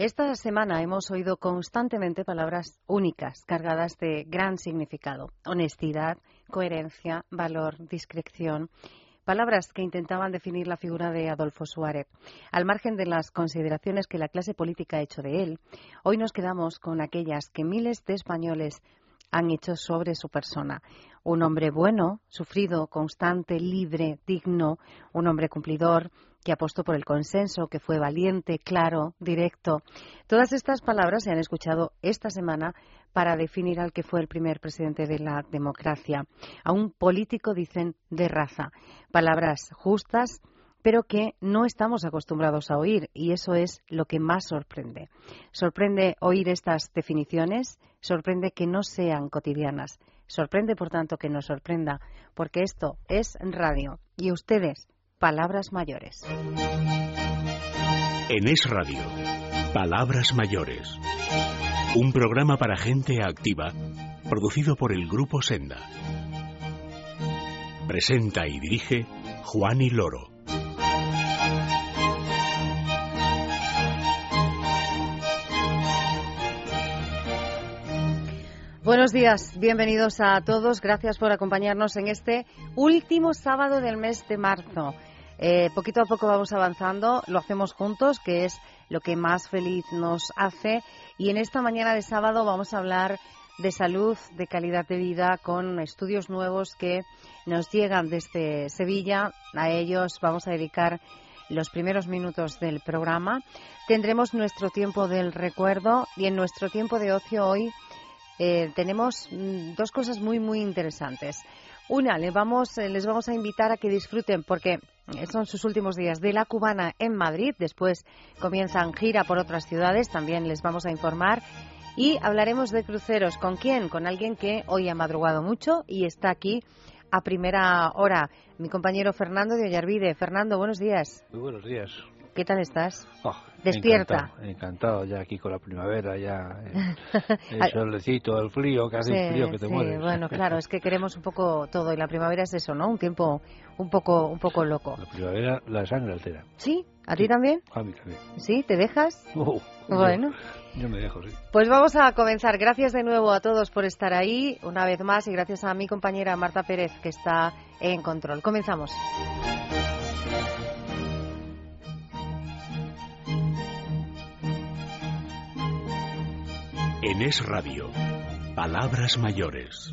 Esta semana hemos oído constantemente palabras únicas, cargadas de gran significado. Honestidad, coherencia, valor, discreción. Palabras que intentaban definir la figura de Adolfo Suárez. Al margen de las consideraciones que la clase política ha hecho de él, hoy nos quedamos con aquellas que miles de españoles han hecho sobre su persona. Un hombre bueno, sufrido, constante, libre, digno, un hombre cumplidor, que apostó por el consenso, que fue valiente, claro, directo. Todas estas palabras se han escuchado esta semana para definir al que fue el primer presidente de la democracia. A un político, dicen, de raza. Palabras justas, pero que no estamos acostumbrados a oír y eso es lo que más sorprende. Sorprende oír estas definiciones, sorprende que no sean cotidianas, sorprende por tanto que nos sorprenda, porque esto es radio y ustedes Palabras Mayores. En Es Radio, Palabras Mayores. Un programa para gente activa, producido por el Grupo Senda. Presenta y dirige Juan y Loro. Buenos días, bienvenidos a todos. Gracias por acompañarnos en este último sábado del mes de marzo. Eh, poquito a poco vamos avanzando, lo hacemos juntos, que es lo que más feliz nos hace. Y en esta mañana de sábado vamos a hablar de salud, de calidad de vida, con estudios nuevos que nos llegan desde Sevilla. A ellos vamos a dedicar los primeros minutos del programa. Tendremos nuestro tiempo del recuerdo y en nuestro tiempo de ocio hoy eh, tenemos mm, dos cosas muy, muy interesantes. Una, les vamos, eh, les vamos a invitar a que disfruten porque son sus últimos días de la cubana en Madrid. Después comienzan gira por otras ciudades. También les vamos a informar. Y hablaremos de cruceros. ¿Con quién? Con alguien que hoy ha madrugado mucho y está aquí a primera hora. Mi compañero Fernando de Ollarvide. Fernando, buenos días. Muy buenos días. ¿Qué tal estás? Oh, Despierta. Encantado, ya aquí con la primavera, ya el, solecito, el frío, casi sí, frío que te sí. Bueno, claro, es que queremos un poco todo y la primavera es eso, ¿no? Un tiempo un poco un poco loco. La primavera la sangre altera. ¿Sí? ¿A ti también? A mí también. ¿Sí? ¿Te dejas? Uh, bueno. Yo, yo me dejo, sí. Pues vamos a comenzar. Gracias de nuevo a todos por estar ahí una vez más y gracias a mi compañera Marta Pérez que está en control. Comenzamos. En Es Radio, Palabras Mayores.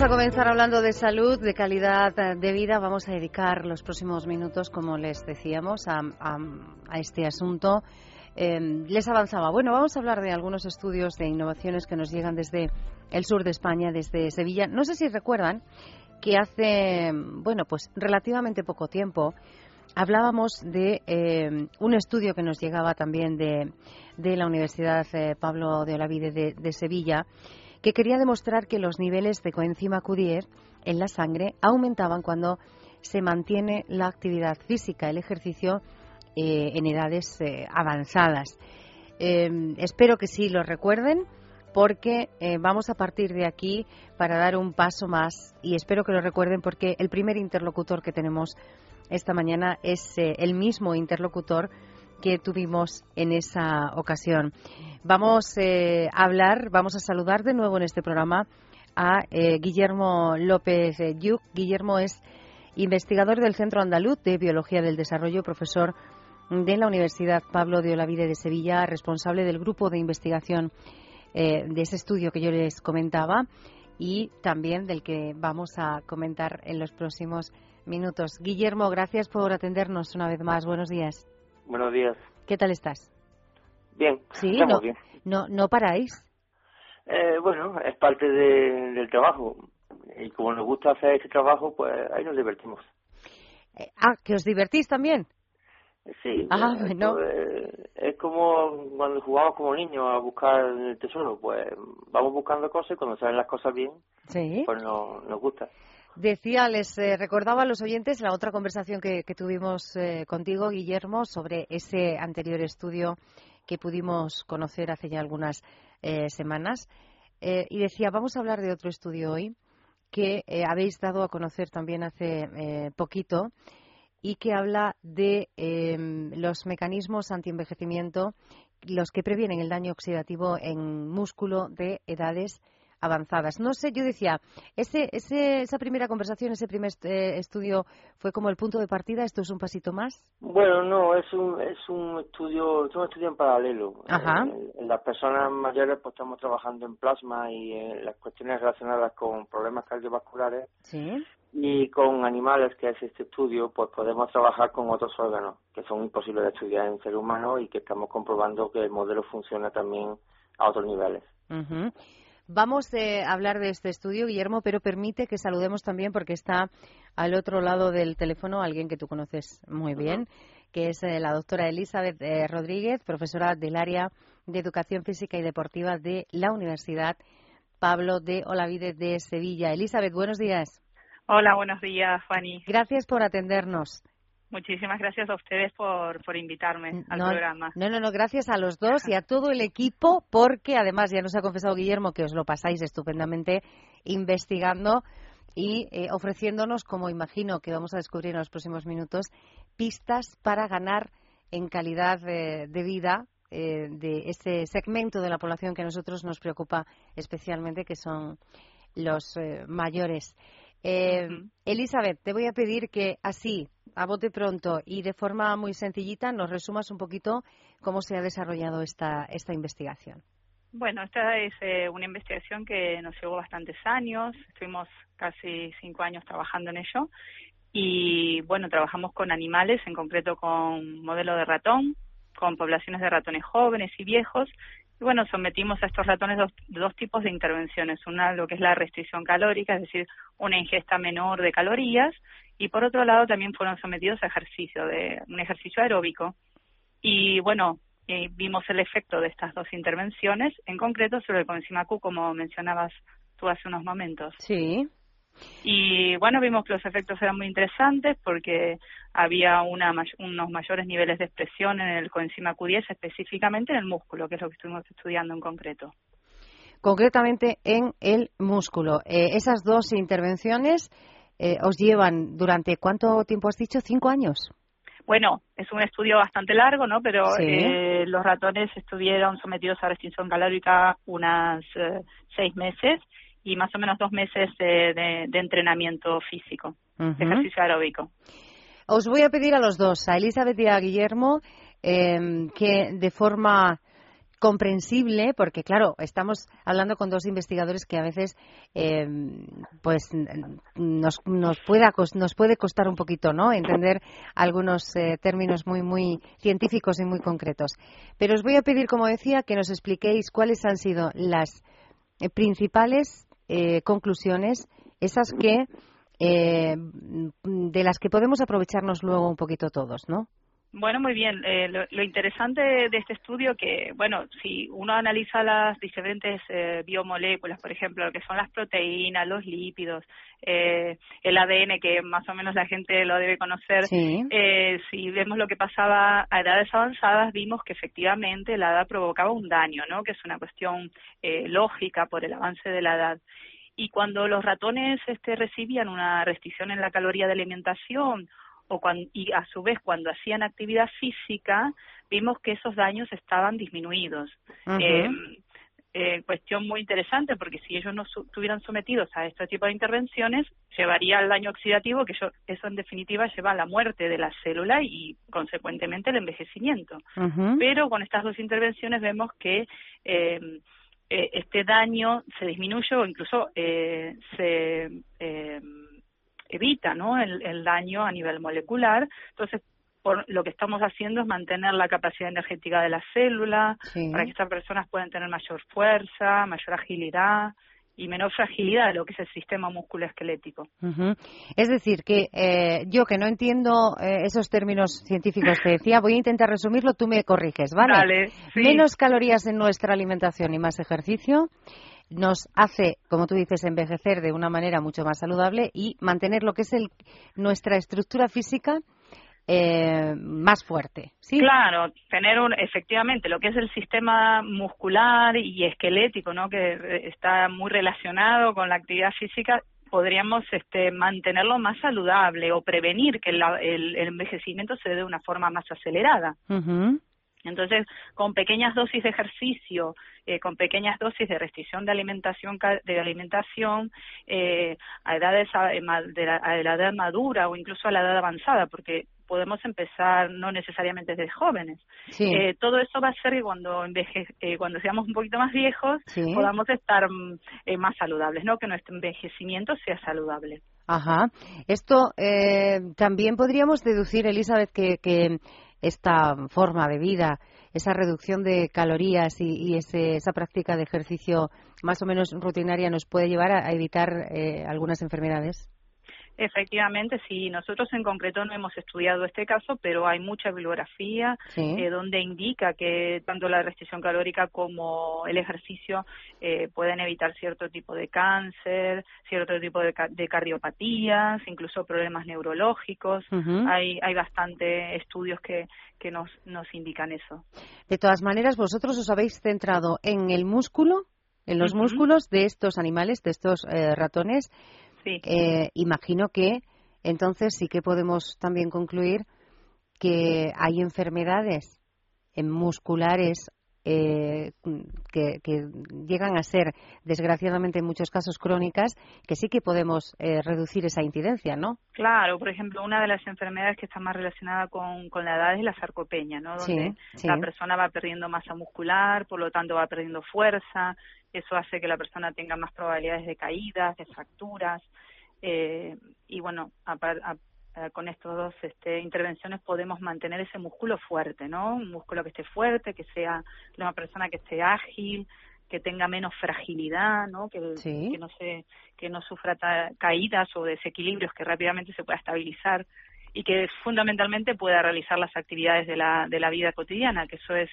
Vamos a comenzar hablando de salud, de calidad de vida. Vamos a dedicar los próximos minutos, como les decíamos, a, este asunto. Eh, les avanzaba. Bueno, vamos a hablar de algunos estudios de innovaciones que nos llegan desde el sur de España, desde Sevilla. No sé si recuerdan que hace, bueno, pues relativamente poco tiempo hablábamos de eh, un estudio que nos llegaba también de, de la Universidad eh, Pablo de Olavide de, de Sevilla que quería demostrar que los niveles de coenzima Q10 en la sangre aumentaban cuando se mantiene la actividad física, el ejercicio eh, en edades eh, avanzadas. Eh, espero que sí lo recuerden porque eh, vamos a partir de aquí para dar un paso más y espero que lo recuerden porque el primer interlocutor que tenemos esta mañana es el mismo interlocutor que tuvimos en esa ocasión. Vamos eh, a hablar, vamos a saludar de nuevo en este programa a eh, Guillermo López Yuc. Guillermo es investigador del Centro Andaluz de Biología del Desarrollo, profesor de la Universidad Pablo de Olavide de Sevilla, responsable del grupo de investigación eh, de ese estudio que yo les comentaba y también del que vamos a comentar en los próximos minutos. Guillermo, gracias por atendernos una vez más. Buenos días. Buenos días. ¿Qué tal estás? Bien. Sí, estamos no, bien. no, no paráis. Eh, bueno, es parte de- del trabajo. y como nos gusta hacer este trabajo, pues ahí nos divertimos. Eh, ah, que os divertís también. Sí, ah, bueno. es como cuando jugamos como niños a buscar el tesoro, pues vamos buscando cosas y cuando salen las cosas bien, pues nos, nos gusta. Decía, les eh, recordaba a los oyentes la otra conversación que, tuvimos eh, contigo, Guillermo, sobre ese anterior estudio que pudimos conocer hace ya algunas eh, semanas. y decía, vamos a hablar de otro estudio hoy que habéis dado a conocer también hace poquito y que habla de em, los mecanismos antienvejecimiento, los que previenen el daño oxidativo en músculo de edades avanzadas. No sé, yo decía, ese, ese, esa primera conversación, ese primer eh, estudio fue como el punto de partida. ¿Esto es un pasito más? Bueno, no, es un, es un estudio, es un estudio en paralelo. Ajá. En, las personas mayores, pues estamos trabajando en plasma y en las cuestiones relacionadas con problemas cardiovasculares. Sí. Y con animales, que es este estudio, pues podemos trabajar con otros órganos que son imposibles de estudiar en ser humano y que estamos comprobando que el modelo funciona también a otros niveles. Vamos eh, a hablar de este estudio, Guillermo, pero permite que saludemos también porque está al otro lado del teléfono alguien que tú conoces muy bien, que es eh, la doctora Elizabeth eh, Rodríguez, profesora del área de Educación Física y Deportiva de la Universidad Pablo de Olavide de Sevilla. Elizabeth, buenos días. Hola, buenos días, Fanny. Gracias por atendernos. Muchísimas gracias a ustedes por, por invitarme al programa. No, no, no, gracias a los dos y a todo el equipo, porque además ya nos ha confesado Guillermo que os lo pasáis estupendamente investigando y eh, ofreciéndonos, como imagino que vamos a descubrir en los próximos minutos, pistas para ganar en calidad de, vida eh, de este segmento de la población que a nosotros nos preocupa especialmente, que son los eh, mayores. Elizabeth, te voy a pedir que así, a bote pronto y de forma muy sencillita nos resumas un poquito cómo se ha desarrollado esta, esta investigación. Bueno, esta es eh, una investigación que nos llevó bastantes años, estuvimos casi cinco años trabajando en ello y bueno, trabajamos con animales, en concreto con modelo de ratón, con poblaciones de ratones jóvenes y viejos y bueno, sometimos a estos ratones dos, dos tipos de intervenciones. Una, lo que es la restricción calórica, es decir, una ingesta menor de calorías, y por otro lado también fueron sometidos a ejercicio, de un ejercicio aeróbico. Y bueno, eh, vimos el efecto de estas dos intervenciones, en concreto sobre el coenzima Q, como mencionabas tú hace unos momentos. Sí. Y bueno, vimos que los efectos eran muy interesantes porque había una, unos mayores niveles de expresión en el coenzima Q10, específicamente en el músculo, que es lo que estuvimos estudiando en concreto. Concretamente en el músculo. Eh, esas dos intervenciones eh, os llevan durante cuánto tiempo has dicho? ¿Cinco años? Bueno, es un estudio bastante largo, ¿no? Pero eh, los ratones estuvieron sometidos a restricción calórica unas seis meses y más o menos dos meses de, entrenamiento físico, ejercicio aeróbico. Os voy a pedir a los dos, a Elizabeth y a Guillermo, em, que de forma comprensible, porque claro, estamos hablando con dos investigadores que a veces em, pues nos, nos, pueda, nos puede costar un poquito no entender algunos eh, términos muy muy científicos y muy concretos. Pero os voy a pedir, como decía, que nos expliquéis cuáles han sido las eh, principales eh, conclusiones, esas que eh, de las que podemos aprovecharnos luego un poquito todos, ¿no? Bueno, muy bien. Eh, lo, interesante de este estudio que, bueno, si uno analiza las diferentes eh, biomoléculas, por ejemplo, lo que son las proteínas, los lípidos, eh, el ADN, que más o menos la gente lo debe conocer, eh, si vemos lo que pasaba a edades avanzadas, vimos que efectivamente la edad provocaba un daño, ¿no? Que es una cuestión eh, lógica por el avance de la edad y cuando los ratones este, recibían una restricción en la caloría de alimentación o y a su vez cuando hacían actividad física vimos que esos daños estaban disminuidos. eh, eh, cuestión muy interesante porque si ellos no estuvieran sometidos a este tipo de intervenciones llevaría al daño oxidativo que eso, eso en definitiva lleva a la muerte de la célula y consecuentemente el envejecimiento. Pero con estas dos intervenciones vemos que eh, eh, este daño se disminuye o incluso eh, se eh, evita ¿no? el, daño a nivel molecular. Entonces, por, lo que estamos haciendo es mantener la capacidad energética de la célula para que estas personas puedan tener mayor fuerza, mayor agilidad y menor fragilidad de lo que es el sistema musculoesquelético. Es decir, que eh, yo que no entiendo eh, esos términos científicos que decía, voy a intentar resumirlo, tú me corriges, ¿vale? Menos calorías en nuestra alimentación y más ejercicio nos hace, como tú dices, envejecer de una manera mucho más saludable y mantener lo que es el, nuestra estructura física eh, más fuerte. ¿sí? Claro, tener un, efectivamente lo que es el sistema muscular y esquelético, ¿no? que está muy relacionado con la actividad física, podríamos este, mantenerlo más saludable o prevenir que el, envejecimiento se dé de una forma más acelerada. Entonces, con pequeñas dosis de ejercicio, eh, con pequeñas dosis de restricción de alimentación, de alimentación eh, a edades eh, de la, a la edad madura o incluso a la edad avanzada, porque podemos empezar no necesariamente desde jóvenes. Eh, todo eso va a ser que cuando enveje, eh, cuando seamos un poquito más viejos podamos estar mm, eh, más saludables, ¿no? Que nuestro envejecimiento sea saludable. Ajá. Esto también podríamos deducir, Elizabeth, que, que esta forma de vida, esa reducción de calorías y, esa práctica de ejercicio más o menos rutinaria nos puede llevar a evitar algunas enfermedades. Efectivamente, sí. Nosotros en concreto no hemos estudiado este caso, pero hay mucha bibliografía eh, donde indica que tanto la restricción calórica como el ejercicio eh, pueden evitar cierto tipo de cáncer, cierto tipo de, cardiopatías, incluso problemas neurológicos. Hay, hay bastante estudios que, que nos, nos indican eso. De todas maneras, vosotros os habéis centrado en el músculo, en los músculos de estos animales, de estos eh, ratones eh, imagino que entonces sí que podemos también concluir que hay enfermedades musculares eh, que, llegan a ser, desgraciadamente en muchos casos, crónicas, que sí que podemos eh, reducir esa incidencia, ¿no? Claro, por ejemplo, una de las enfermedades que está más relacionada con, con la edad es la sarcopenia, ¿no? Donde la persona va perdiendo masa muscular, por lo tanto va perdiendo fuerza, eso hace que la persona tenga más probabilidades de caídas, de fracturas, eh, y bueno, con estas dos este, intervenciones podemos mantener ese músculo fuerte, ¿no? Un músculo que esté fuerte, que sea una persona que esté ágil, que tenga menos fragilidad, ¿no? Que, que no se que no sufra caídas o desequilibrios, que rápidamente se pueda estabilizar y que fundamentalmente pueda realizar las actividades de la de la vida cotidiana, que eso es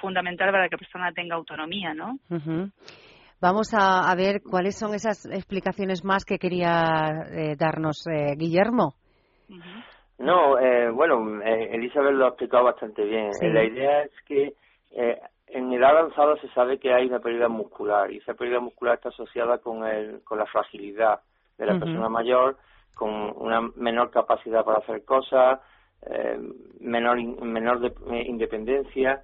fundamental para que la persona tenga autonomía, ¿no? Vamos a, ver cuáles son esas explicaciones más que quería eh, darnos eh, Guillermo. No, eh, bueno, Elizabeth lo ha explicado bastante bien. La idea es que en edad avanzada se sabe que hay una pérdida muscular y esa pérdida muscular está asociada con, el, con la fragilidad de la persona mayor, con una menor capacidad para hacer cosas, menor, menor independencia.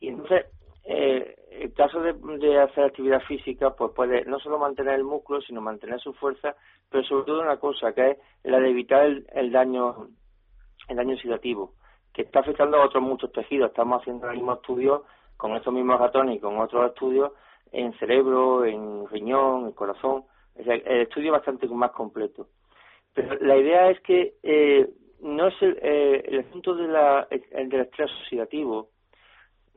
Y entonces, eh, el caso de, hacer actividad física, pues puede no solo mantener el músculo, sino mantener su fuerza, pero sobre todo una cosa, que es la de evitar el, daño el daño oxidativo, que está afectando a otros muchos tejidos. Estamos haciendo el mismo estudio con estos mismos ratones y con otros estudios en cerebro, en riñón, en corazón. el estudio es bastante más completo. Pero la idea es que eh, no es el, eh, el asunto de la, el del estrés oxidativo,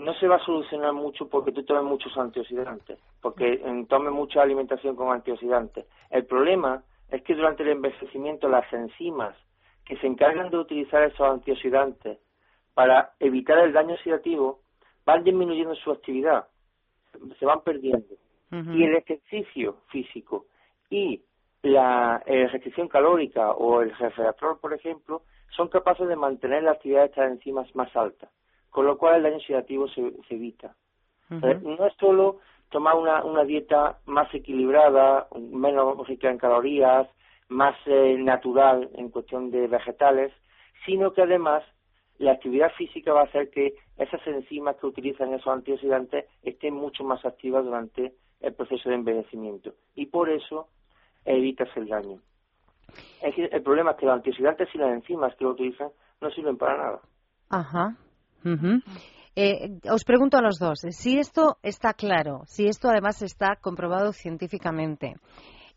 no se va a solucionar mucho porque tú tomes muchos antioxidantes, porque tomes mucha alimentación con antioxidantes. El problema es que durante el envejecimiento las enzimas que se encargan de utilizar esos antioxidantes para evitar el daño oxidativo van disminuyendo su actividad, se van perdiendo. Y el ejercicio físico y la eh, restricción calórica o el resveratrol, por ejemplo, son capaces de mantener la actividad de estas enzimas más alta con lo cual el daño oxidativo se, evita. no es solo tomar una, una dieta más equilibrada, menos rica en calorías, más eh, natural en cuestión de vegetales, sino que además la actividad física va a hacer que esas enzimas que utilizan esos antioxidantes estén mucho más activas durante el proceso de envejecimiento y por eso evitas el daño. el problema es que los antioxidantes y las enzimas que lo utilizan no sirven para nada. Ajá. Eh, os pregunto a los dos, si esto está claro, si esto además está comprobado científicamente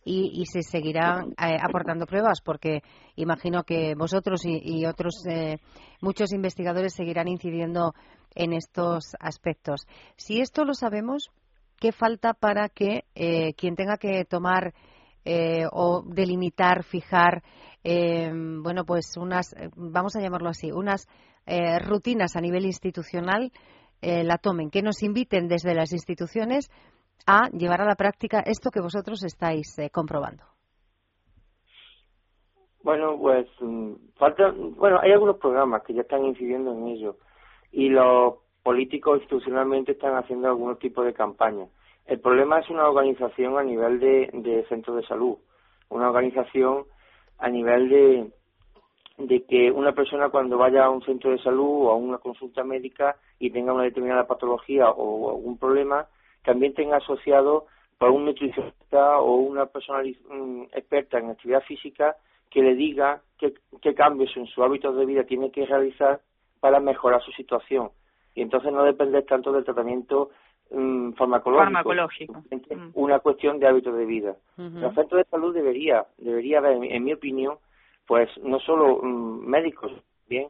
y, se seguirán eh, aportando pruebas, porque imagino que vosotros y, otros eh, muchos investigadores seguirán incidiendo en estos aspectos. Si esto lo sabemos, ¿qué falta para que eh, quien tenga que tomar eh, o delimitar, fijar, bueno, pues unas, vamos a llamarlo así, unas rutinas a nivel institucional, la tomen, que nos inviten desde las instituciones a llevar a la práctica esto que vosotros estáis comprobando? Bueno, pues mm, falta, bueno, hay algunos programas que ya están incidiendo en ello y los políticos institucionalmente están haciendo algún tipo de campaña. El problema es una organización a nivel de, de centro de salud, una organización a nivel de, que una persona cuando vaya a un centro de salud o a una consulta médica y tenga una determinada patología o algún problema, también tenga asociado por un nutricionista o una persona mm, experta en actividad física que le diga qué, cambios en su hábito de vida tiene que realizar para mejorar su situación. Y entonces no depender tanto del tratamiento mm, farmacológico, farmacológico. Mm. una cuestión de hábito de vida. El centro de salud debería, debería haber, en, mi opinión, pues no solo mm, médicos, bien,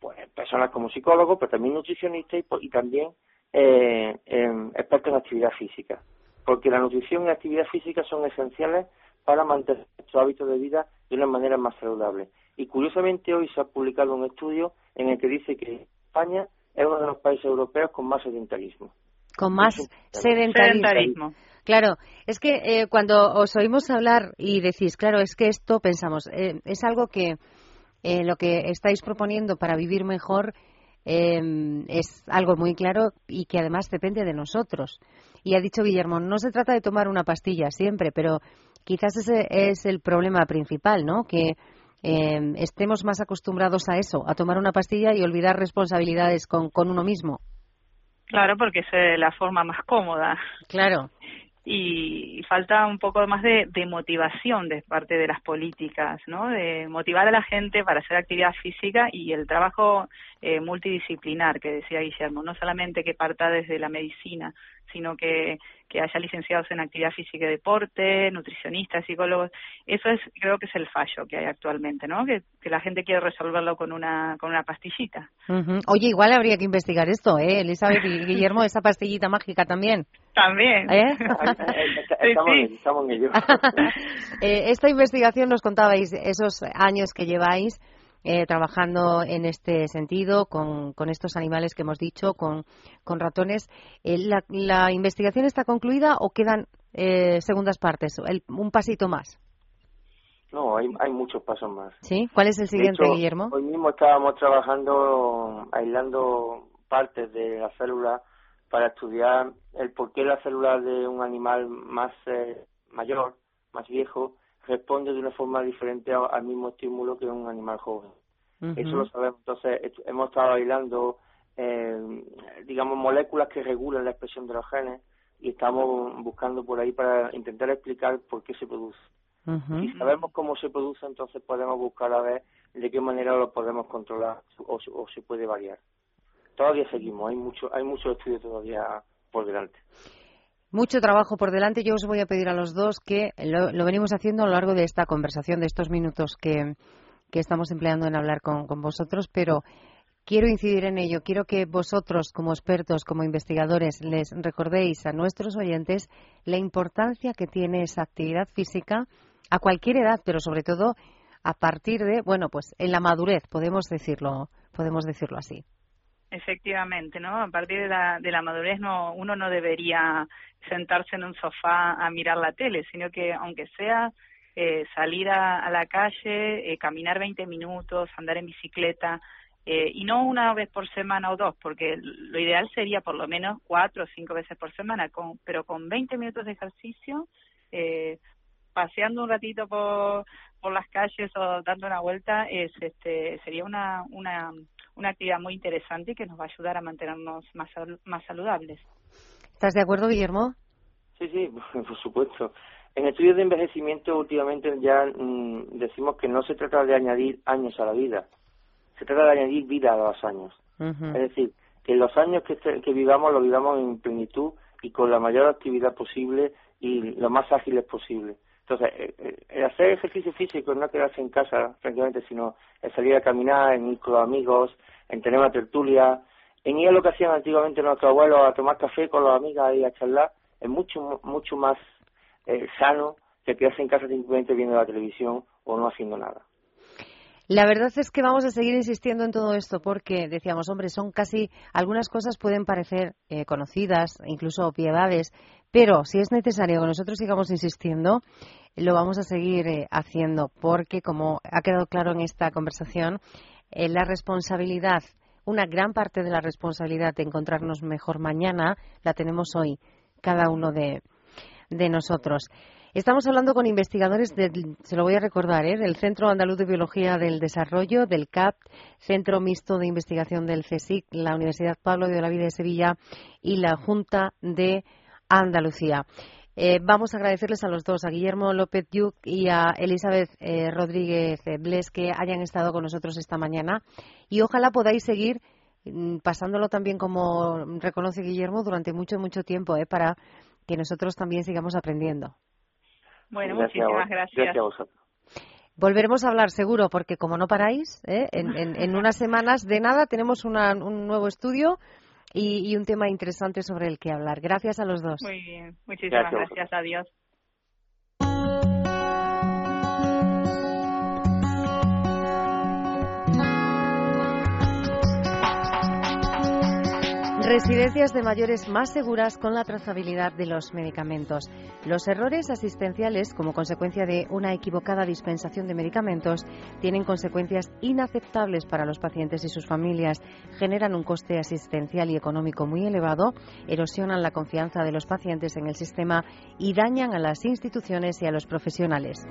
pues personas como psicólogos, pero también nutricionistas y, también eh, em, expertos en actividad física. Porque la nutrición y la actividad física son esenciales para mantener su hábito de vida de una manera más saludable. Y curiosamente hoy se ha publicado un estudio en el que dice que España es uno de los países europeos con más sedentarismo. Con más sedentarismo. Claro, es que eh, cuando os oímos hablar y decís, claro, es que esto pensamos, eh, es algo que eh, lo que estáis proponiendo para vivir mejor em, es algo muy claro y que además depende de nosotros. Y ha dicho Guillermo, no se trata de tomar una pastilla siempre, pero quizás ese es el problema principal, ¿no? Que eh, estemos más acostumbrados a eso, a tomar una pastilla y olvidar responsabilidades con, con uno mismo. Claro, porque es la forma más cómoda. Claro. Y, falta un poco más de, de, motivación de parte de las políticas, ¿no? De motivar a la gente para hacer actividad física y el trabajo eh, multidisciplinar que decía Guillermo, no solamente que parta desde la medicina, sino que, que haya licenciados en actividad física y deporte, nutricionistas, psicólogos. Eso es, creo que es el fallo que hay actualmente, ¿no? Que, la gente quiere resolverlo con una, con una pastillita. Oye, igual habría que investigar esto, ¿eh? Elizabeth y Guillermo, esa pastillita mágica también. También. ¿Eh? estamos, en ello. Eh, esta investigación nos contabais esos años que lleváis eh, trabajando en este sentido con, con, estos animales que hemos dicho, con, con ratones. Eh, la, investigación está concluida o quedan eh, segundas partes? un pasito más. No, hay, hay muchos pasos más. ¿Sí? ¿Cuál es el siguiente, Guillermo? Hoy mismo estábamos trabajando, aislando partes de la célula para estudiar el por qué la célula de un animal más mayor, más viejo, responde de una forma diferente al mismo estímulo que un animal joven. Eso lo sabemos. Entonces, hemos estado bailando, eh, digamos, moléculas que regulan la expresión de los genes y estamos buscando por ahí para intentar explicar por qué se produce. Si sabemos cómo se produce, entonces podemos buscar a ver de qué manera lo podemos controlar o, o se puede variar. Todavía seguimos, hay mucho, hay mucho estudio todavía por delante. Mucho trabajo por delante. Yo os voy a pedir a los dos que lo, venimos haciendo a lo largo de esta conversación, de estos minutos que, estamos empleando en hablar con, vosotros, pero quiero incidir en ello. Quiero que vosotros, como expertos, como investigadores, les recordéis a nuestros oyentes la importancia que tiene esa actividad física a cualquier edad, pero sobre todo a partir de, bueno, pues en la madurez, podemos decirlo, podemos decirlo así. Efectivamente, ¿no? A partir de la, de la madurez no, uno no debería sentarse en un sofá a mirar la tele, sino que aunque sea eh, salir a, la calle, eh, caminar 20 minutos, andar en bicicleta, eh, y no una vez por semana o dos, porque lo ideal sería por lo menos cuatro o cinco veces por semana, con, pero con 20 minutos de ejercicio, eh, paseando un ratito por, por las calles o dando una vuelta, es, este, sería una, una una actividad muy interesante y que nos va a ayudar a mantenernos más, más saludables. ¿Estás de acuerdo, Guillermo? Sí, sí, por supuesto. En estudios de envejecimiento últimamente ya mm, decimos que no se trata de añadir años a la vida, se trata de añadir vida a los años. Es decir, que los años que, que vivamos los vivamos en plenitud y con la mayor actividad posible y lo más ágiles posible. Entonces, eh, eh, el hacer ejercicio físico no quedarse en casa, francamente, sino el salir a caminar, en ir con los amigos, en tener una tertulia, en ir a lo que hacían antiguamente nuestros abuelos a tomar café con los amigas y a charlar, es mucho, mucho más eh, sano que quedarse en casa simplemente viendo la televisión o no haciendo nada. La verdad es que vamos a seguir insistiendo en todo esto porque decíamos, hombre, son casi algunas cosas pueden parecer eh, conocidas, incluso obviedades, pero si es necesario que nosotros sigamos insistiendo, lo vamos a seguir eh, haciendo porque, como ha quedado claro en esta conversación, eh, la responsabilidad, una gran parte de la responsabilidad de encontrarnos mejor mañana, la tenemos hoy, cada uno de nosotros. Estamos hablando con investigadores, del, se lo voy a recordar, ¿eh? del Centro Andaluz de Biología del Desarrollo, del CAP, Centro Mixto de Investigación del CSIC, la Universidad Pablo de Olavide de Sevilla y la Junta de Andalucía. Eh, vamos a agradecerles a los dos, a Guillermo López Yuc y a Elizabeth eh, Rodríguez Bles, que hayan estado con nosotros esta mañana. Y ojalá podáis seguir mm, pasándolo también como reconoce Guillermo durante mucho, mucho tiempo, ¿eh? para que nosotros también sigamos aprendiendo. Bueno, muchísimas gracias. Volveremos a hablar seguro, porque como no paráis, ¿eh? en, unas semanas de nada tenemos un nuevo estudio y, un tema interesante sobre el que hablar. Gracias a los dos. Muy bien, muchísimas gracias. Adiós. Residencias de mayores más seguras con la trazabilidad de los medicamentos. Los errores asistenciales, como consecuencia de una equivocada dispensación de medicamentos, tienen consecuencias inaceptables para los pacientes y sus familias, generan un coste asistencial y económico muy elevado, erosionan la confianza de los pacientes en el sistema y dañan a las instituciones y a los profesionales.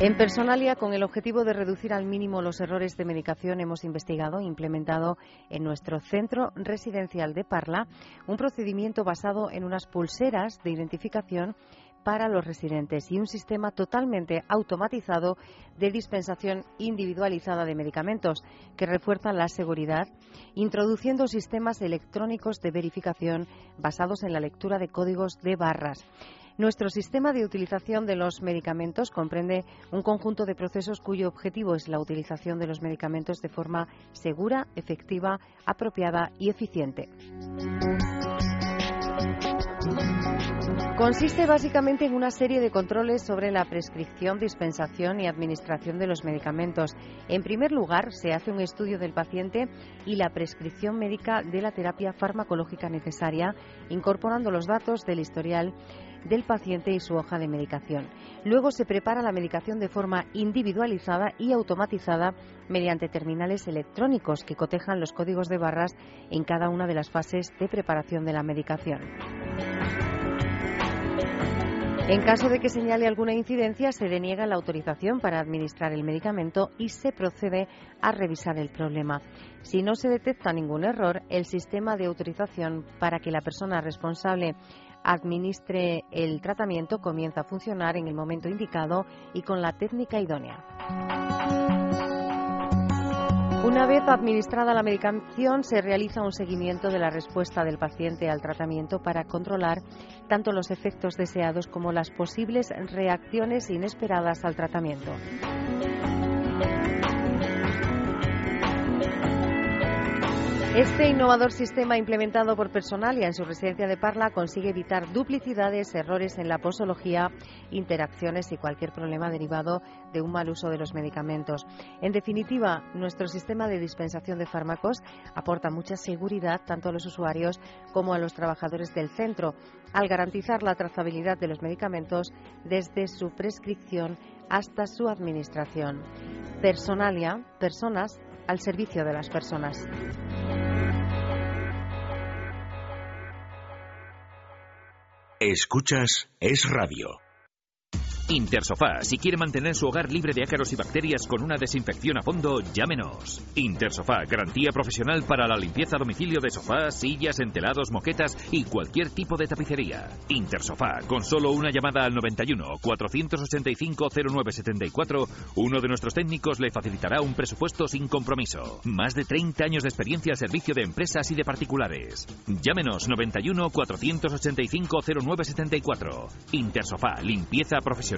En Personalia, con el objetivo de reducir al mínimo los errores de medicación, hemos investigado e implementado en nuestro centro residencial de Parla un procedimiento basado en unas pulseras de identificación para los residentes y un sistema totalmente automatizado de dispensación individualizada de medicamentos que refuerzan la seguridad, introduciendo sistemas electrónicos de verificación basados en la lectura de códigos de barras. Nuestro sistema de utilización de los medicamentos comprende un conjunto de procesos cuyo objetivo es la utilización de los medicamentos de forma segura, efectiva, apropiada y eficiente. Consiste básicamente en una serie de controles sobre la prescripción, dispensación y administración de los medicamentos. En primer lugar, se hace un estudio del paciente y la prescripción médica de la terapia farmacológica necesaria, incorporando los datos del historial del paciente y su hoja de medicación. Luego se prepara la medicación de forma individualizada y automatizada mediante terminales electrónicos que cotejan los códigos de barras en cada una de las fases de preparación de la medicación. En caso de que señale alguna incidencia, se deniega la autorización para administrar el medicamento y se procede a revisar el problema. Si no se detecta ningún error, el sistema de autorización para que la persona responsable administre el tratamiento comienza a funcionar en el momento indicado y con la técnica idónea. Una vez administrada la medicación, se realiza un seguimiento de la respuesta del paciente al tratamiento para controlar tanto los efectos deseados como las posibles reacciones inesperadas al tratamiento. Este innovador sistema implementado por Personalia en su residencia de Parla consigue evitar duplicidades, errores en la posología, interacciones y cualquier problema derivado de un mal uso de los medicamentos. En definitiva, nuestro sistema de dispensación de fármacos aporta mucha seguridad tanto a los usuarios como a los trabajadores del centro, al garantizar la trazabilidad de los medicamentos desde su prescripción hasta su administración. Personalia, personas al servicio de las personas. Escuchas Es Radio. Intersofá, si quiere mantener su hogar libre de ácaros y bacterias con una desinfección a fondo, llámenos. Intersofá, garantía profesional para la limpieza a domicilio de sofás, sillas, entelados, moquetas y cualquier tipo de tapicería. Intersofá, con solo una llamada al 91 485 0974, uno de nuestros técnicos le facilitará un presupuesto sin compromiso. Más de 30 años de experiencia al servicio de empresas y de particulares. Llámenos 91 485 0974. Intersofá, limpieza profesional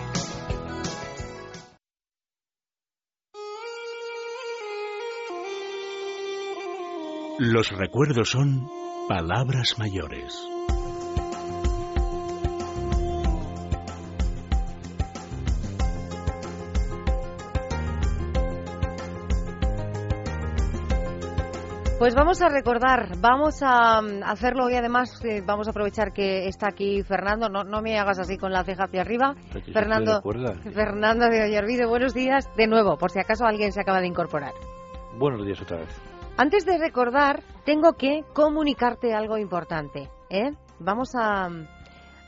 Los recuerdos son palabras mayores. Pues vamos a recordar, vamos a mm, hacerlo y además eh, vamos a aprovechar que está aquí Fernando. No, no me hagas así con la ceja hacia arriba. Fernando, Fernando de Ollarvide, buenos días de nuevo, por si acaso alguien se acaba de incorporar. Buenos días otra vez. Antes de recordar, tengo que comunicarte algo importante. ¿eh? Vamos a, mm,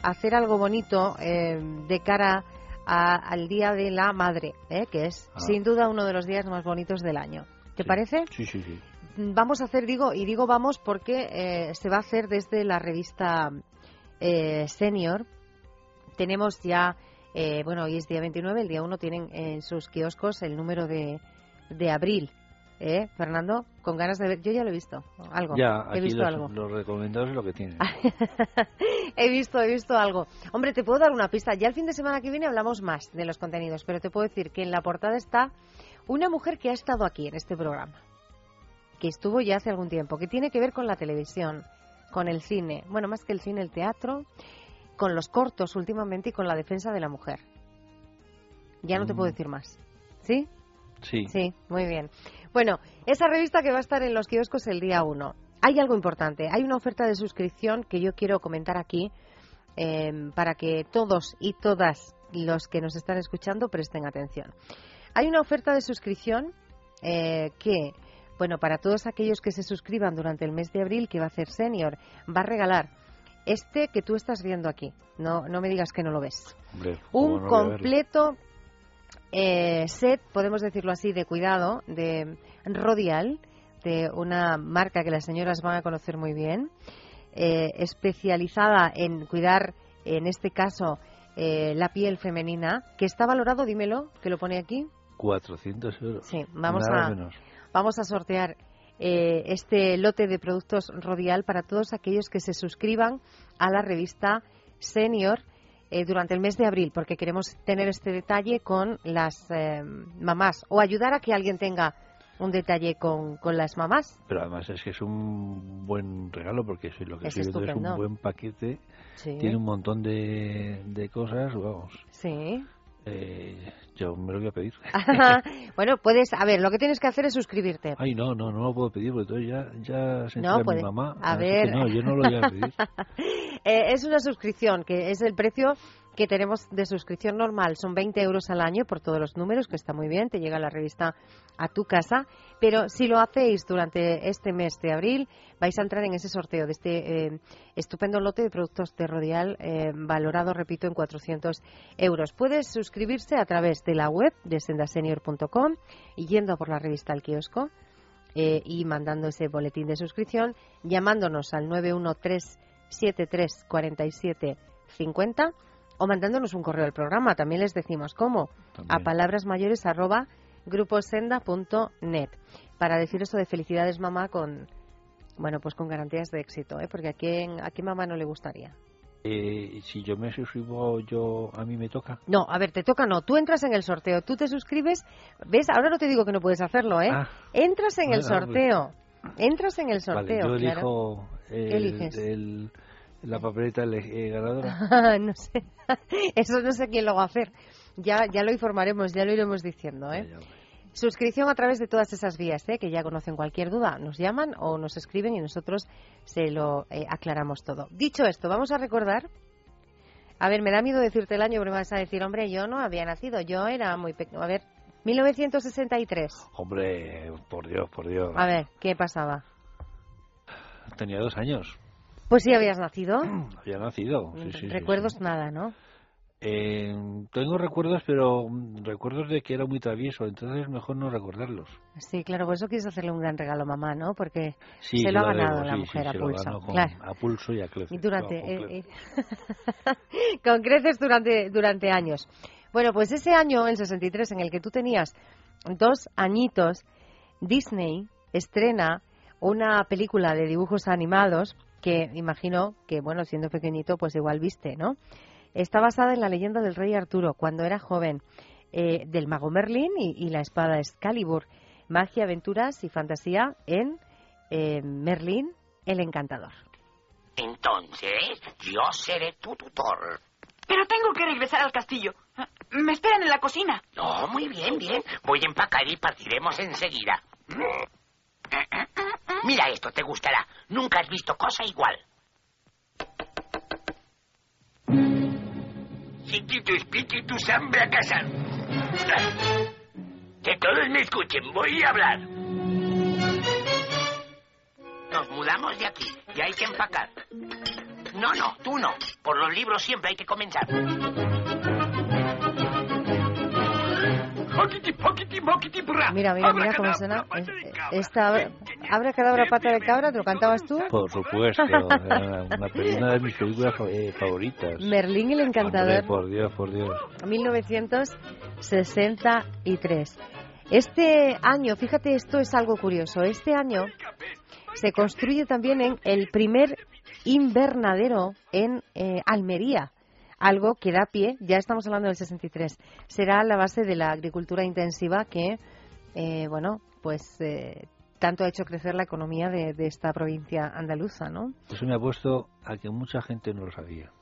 hacer algo bonito eh, de cara al Día de la Madre, ¿eh? que es ah. sin duda uno de los días más bonitos del año. ¿Te parece? Sí, sí, sí vamos a hacer, digo, y digo vamos porque eh, se va a hacer desde la revista eh, Senior. Tenemos ya, eh, bueno, hoy es día 29, el día 1 tienen en sus kioscos el número de, de abril. ¿Eh, Fernando? Con ganas de ver. Yo ya lo he visto. Algo. Ya, he visto los, algo. Los recomendados es lo que tienen. he visto, he visto algo. Hombre, te puedo dar una pista. Ya el fin de semana que viene hablamos más de los contenidos, pero te puedo decir que en la portada está una mujer que ha estado aquí en este programa que estuvo ya hace algún tiempo, que tiene que ver con la televisión, con el cine, bueno, más que el cine, el teatro, con los cortos últimamente y con la defensa de la mujer. Ya no te puedo mm. decir más. ¿Sí? Sí. Sí, muy bien. Bueno, esa revista que va a estar en los kioscos el día 1. Hay algo importante, hay una oferta de suscripción que yo quiero comentar aquí em, para que todos y todas los que nos están escuchando presten atención. Hay una oferta de suscripción eh, que bueno, para todos aquellos que se suscriban durante el mes de abril, que va a hacer Senior, va a regalar este que tú estás viendo aquí. No, no me digas que no lo ves. Un completo eh, set, podemos decirlo así, de cuidado, de Rodial, de una marca que las señoras van a conocer muy bien, eh, especializada en cuidar, en este caso, eh, la piel femenina, que está valorado, dímelo, que lo pone aquí. 400 euros. Sí, vamos a vamos a sortear eh, este lote de productos Rodial para todos aquellos que se suscriban a la revista Senior eh, durante el mes de abril, porque queremos tener este detalle con las eh, mamás o ayudar a que alguien tenga un detalle con, con, las mamás. Pero además es que es un buen regalo porque es lo que es, es un buen paquete. Tiene un montón de, de cosas, vamos. Sí. Eh, yo me lo voy a pedir. bueno, puedes, a ver, lo que tienes que hacer es suscribirte. Ay, no, no, no lo puedo pedir porque entonces ya, ya se no, mi mamá. A ver. no, yo no lo voy a pedir. eh, es una suscripción que es el precio que tenemos de suscripción normal. Son 20 euros al año por todos los números, que está muy bien, te llega la revista a tu casa. Pero si lo hacéis durante este mes de abril, vais a entrar en ese sorteo de este eh, estupendo lote de productos de Rodial, eh, valorado, repito, en 400 euros. Puedes suscribirse a través de la web de sendasenior.com y yendo por la revista al kiosco. Eh, y mandando ese boletín de suscripción, llamándonos al 913 73 47 50 o mandándonos un correo al programa. También les decimos cómo. A palabrasmayores arroba gruposenda.net para decir eso de felicidades mamá con bueno pues con garantías de éxito ¿eh? porque a quién a qué mamá no le gustaría. Eh, si yo me suscribo yo a mí me toca. No a ver te toca no. Tú entras en el sorteo tú te suscribes. Ves ahora no te digo que no puedes hacerlo eh ah. entras en el sorteo entras en el sorteo yo elijo el, la papeleta eh, ganadora? no sé. Eso no sé quién lo va a hacer. Ya, ya lo informaremos, ya lo iremos diciendo. ¿eh? Suscripción a través de todas esas vías, ¿eh? que ya conocen cualquier duda. Nos llaman o nos escriben y nosotros se lo eh, aclaramos todo. Dicho esto, vamos a recordar. A ver, me da miedo decirte el año me vas a decir, hombre, yo no había nacido, yo era muy pequeño. A ver, 1963. Hombre, por Dios, por Dios. A ver, ¿qué pasaba? Tenía dos años. Pues sí habías nacido. Había nacido, sí, sí. Recuerdos nada, ¿no? Eh, tengo recuerdos, pero mm, recuerdos de que era muy travieso, entonces mejor no recordarlos. Sí, claro, por eso quieres hacerle un gran regalo a mamá, ¿no? Porque se lo ha ganado la mujer a pulso. claro. A pulso y a creces. Y durante, eh, eh, con creces durante, durante años. Bueno, pues ese año, el 63, en el que tú tenías dos añitos, Disney estrena una película de dibujos animados que imagino que, bueno, siendo pequeñito, pues igual viste, ¿no? Está basada en la leyenda del rey Arturo, cuando era joven, eh, del mago Merlín y, la espada Excalibur. Magia, aventuras y fantasía en eh, Merlín el Encantador. Entonces, yo seré tu tutor. Pero tengo que regresar al castillo. Me esperan en la cocina. No, muy bien, bien. Voy a empacar y partiremos enseguida. Mira esto, te gustará. Nunca has visto cosa igual. Chiquitos, piquitos, hambre a casa. Que todos me escuchen, voy a hablar. Nos mudamos de aquí y hay que empacar. No, no, tú no. Por los libros siempre hay que comenzar. Mira, mira, mira cómo suena. Esta Abra Cadabra Pata de Cabra, ¿te lo cantabas tú? Por supuesto, una, una de mis películas eh, favoritas. Merlín el Encantador. por Dios, por Dios. 1963. Este año, fíjate, esto es algo curioso. Este año se construye también en el primer invernadero en eh, Almería algo que da pie, ya estamos hablando del 63, será la base de la agricultura intensiva que, eh, bueno, pues eh, tanto ha hecho crecer la economía de, esta provincia andaluza, ¿no? Eso me ha puesto a que mucha gente no lo sabía.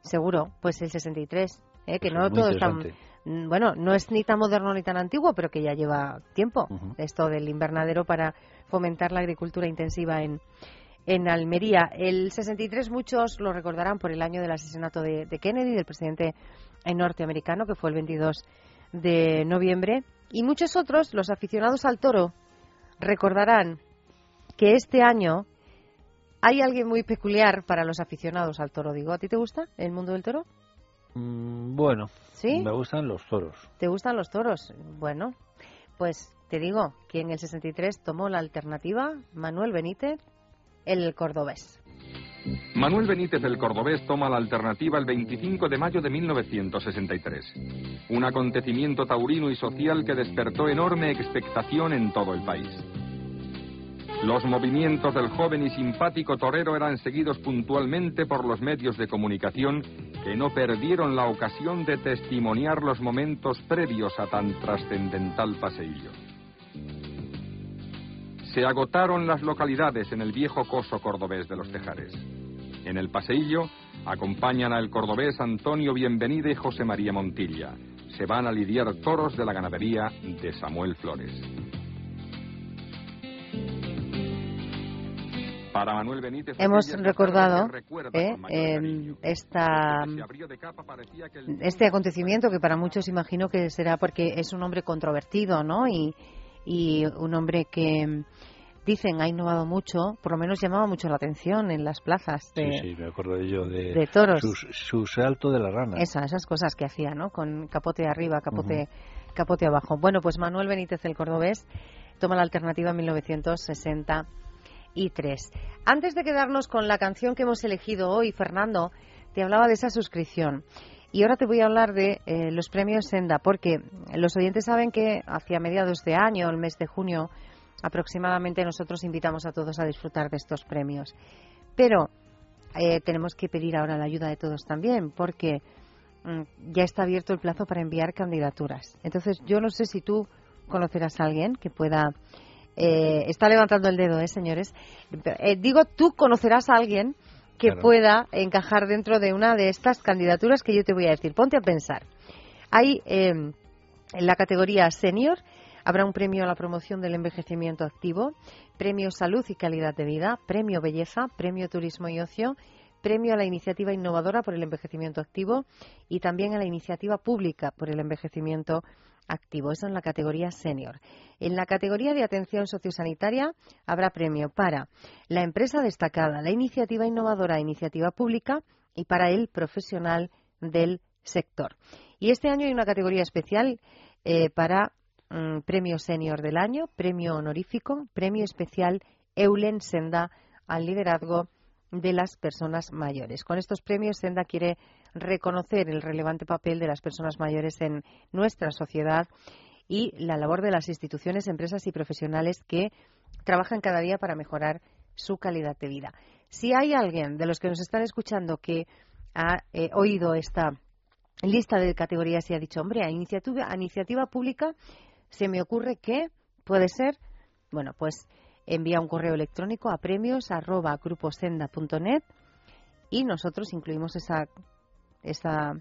Seguro, pues el 63, ¿eh? que no todo está... Mm, bueno, no es ni tan moderno ni tan antiguo, pero que ya lleva tiempo esto del invernadero para fomentar la agricultura intensiva en, en Almería. El 63 muchos lo recordarán por el año del asesinato de, Kennedy, del presidente norteamericano, que fue el 22 de noviembre. Y muchos otros, los aficionados al toro, recordarán que este año hay alguien muy peculiar para los aficionados al toro. Digo, ¿a ti te gusta el mundo del toro? Mm, bueno, ¿Sí? me gustan los toros. ¿Te gustan los toros? Bueno, pues te digo que en el 63 tomó la alternativa Manuel Benítez el cordobés. Manuel Benítez el Cordobés toma la alternativa el 25 de mayo de 1963. Un acontecimiento taurino y social que despertó enorme expectación en todo el país. Los movimientos del joven y simpático torero eran seguidos puntualmente por los medios de comunicación que no perdieron la ocasión de testimoniar los momentos previos a tan trascendental paseillo. Se agotaron las localidades en el viejo coso cordobés de los Tejares. En el paseillo acompañan al cordobés Antonio Bienvenida y José María Montilla. Se van a lidiar toros de la ganadería de Samuel Flores. Para Manuel Benítez, Hemos recordado eh, esta, este acontecimiento que para muchos imagino que será porque es un hombre controvertido, ¿no? Y, y un hombre que dicen ha innovado mucho, por lo menos llamaba mucho la atención en las plazas de, sí, sí, me acuerdo de ello, de, toros. Su, salto de la rana. esas cosas que hacía, ¿no? Con capote arriba, capote, capote abajo. Bueno, pues Manuel Benítez el Cordobés toma la alternativa en 1963. Antes de quedarnos con la canción que hemos elegido hoy, Fernando, te hablaba de esa suscripción. Y ahora te voy a hablar de eh, los premios Senda, porque los oyentes saben que hacia mediados de año, el mes de junio aproximadamente, nosotros invitamos a todos a disfrutar de estos premios. Pero eh, tenemos que pedir ahora la ayuda de todos también, porque mm, ya está abierto el plazo para enviar candidaturas. Entonces, yo no sé si tú conocerás a alguien que pueda. Eh, está levantando el dedo, ¿eh, señores? digo, tú conocerás a alguien que pueda encajar dentro de una de estas candidaturas que yo te voy a decir. Ponte a pensar. Hay em, en la categoría senior habrá un premio a la promoción del envejecimiento activo, premio salud y calidad de vida, premio belleza, premio turismo y ocio, premio a la iniciativa innovadora por el envejecimiento activo y también a la iniciativa pública por el envejecimiento activo. Eso en la categoría senior. En la categoría de atención sociosanitaria habrá premio para la empresa destacada, la iniciativa innovadora, iniciativa pública y para el profesional del sector. Y este año hay una categoría especial eh, para mm, Premio Senior del Año, Premio Honorífico, Premio Especial Eulen Senda al liderazgo de las personas mayores. Con estos premios, Senda quiere reconocer el relevante papel de las personas mayores en nuestra sociedad y la labor de las instituciones, empresas y profesionales que trabajan cada día para mejorar su calidad de vida. Si hay alguien de los que nos están escuchando que ha eh, oído esta lista de categorías y ha dicho, hombre, a iniciativa, a iniciativa pública se me ocurre que puede ser, bueno, pues envía un correo electrónico a premios arroba y nosotros incluimos esa, esa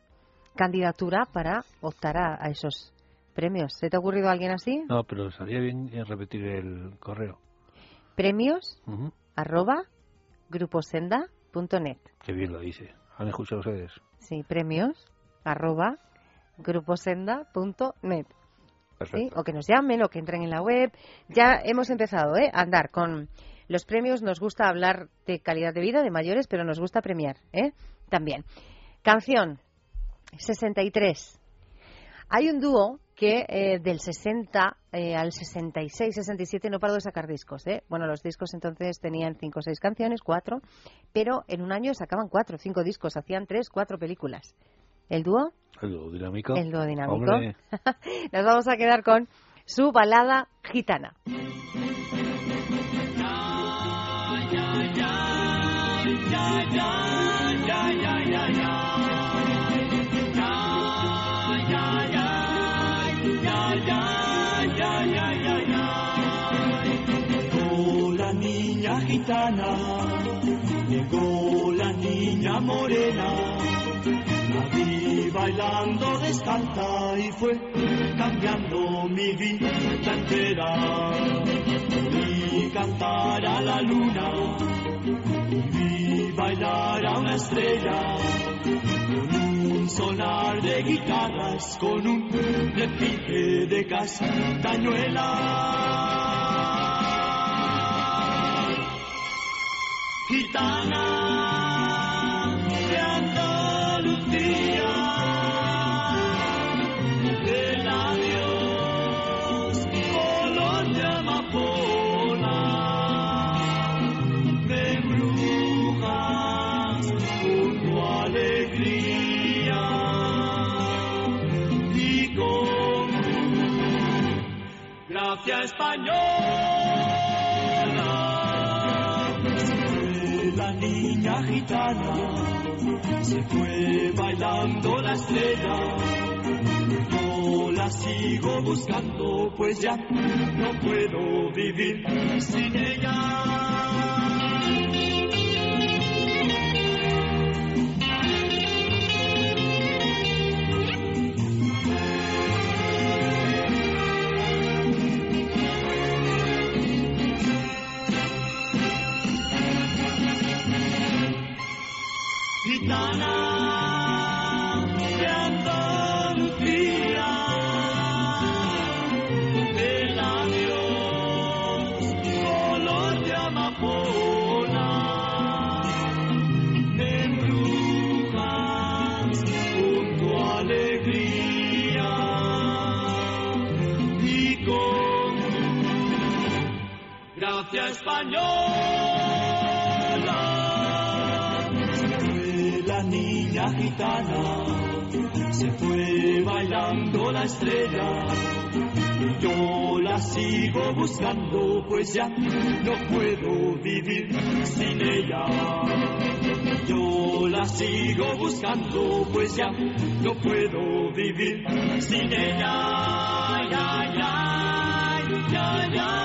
candidatura para optar a, esos premios. ¿Se te ha ocurrido alguien así? No, pero estaría bien repetir el correo. Premios arroba gruposenda.net. Qué bien lo dice. ¿Han escuchado ustedes? Sí, premios arroba gruposenda.net. O que nos llamen o que entren en la web. Ya hemos empezado ¿eh? a andar con los premios. Nos gusta hablar de calidad de vida de mayores, pero nos gusta premiar ¿eh? también. Canción 63. Hay un dúo que eh, del 60 eh, al 66, 67 no paró de sacar discos. ¿eh? Bueno, los discos entonces tenían 5 o 6 canciones, 4, pero en un año sacaban 4 o 5 discos, hacían 3, 4 películas. ¿El dúo? El dúo dinámico. El dúo dinámico. Nos vamos a quedar con su balada gitana. la niña gitana, llegó la niña morena bailando descalza y fue cambiando mi vida entera. Y cantar a la luna, y bailar a una estrella, con un sonar de guitarras, con un repique de castañuela. Gitana. Española. Se fue la niña gitana, se fue bailando la estrella. Yo la sigo buscando, pues ya no puedo vivir sin ella. Se fue bailando la estrella. Yo la sigo buscando, pues ya no puedo vivir sin ella. Yo la sigo buscando, pues ya no puedo vivir sin ella. Ya, ya, ya,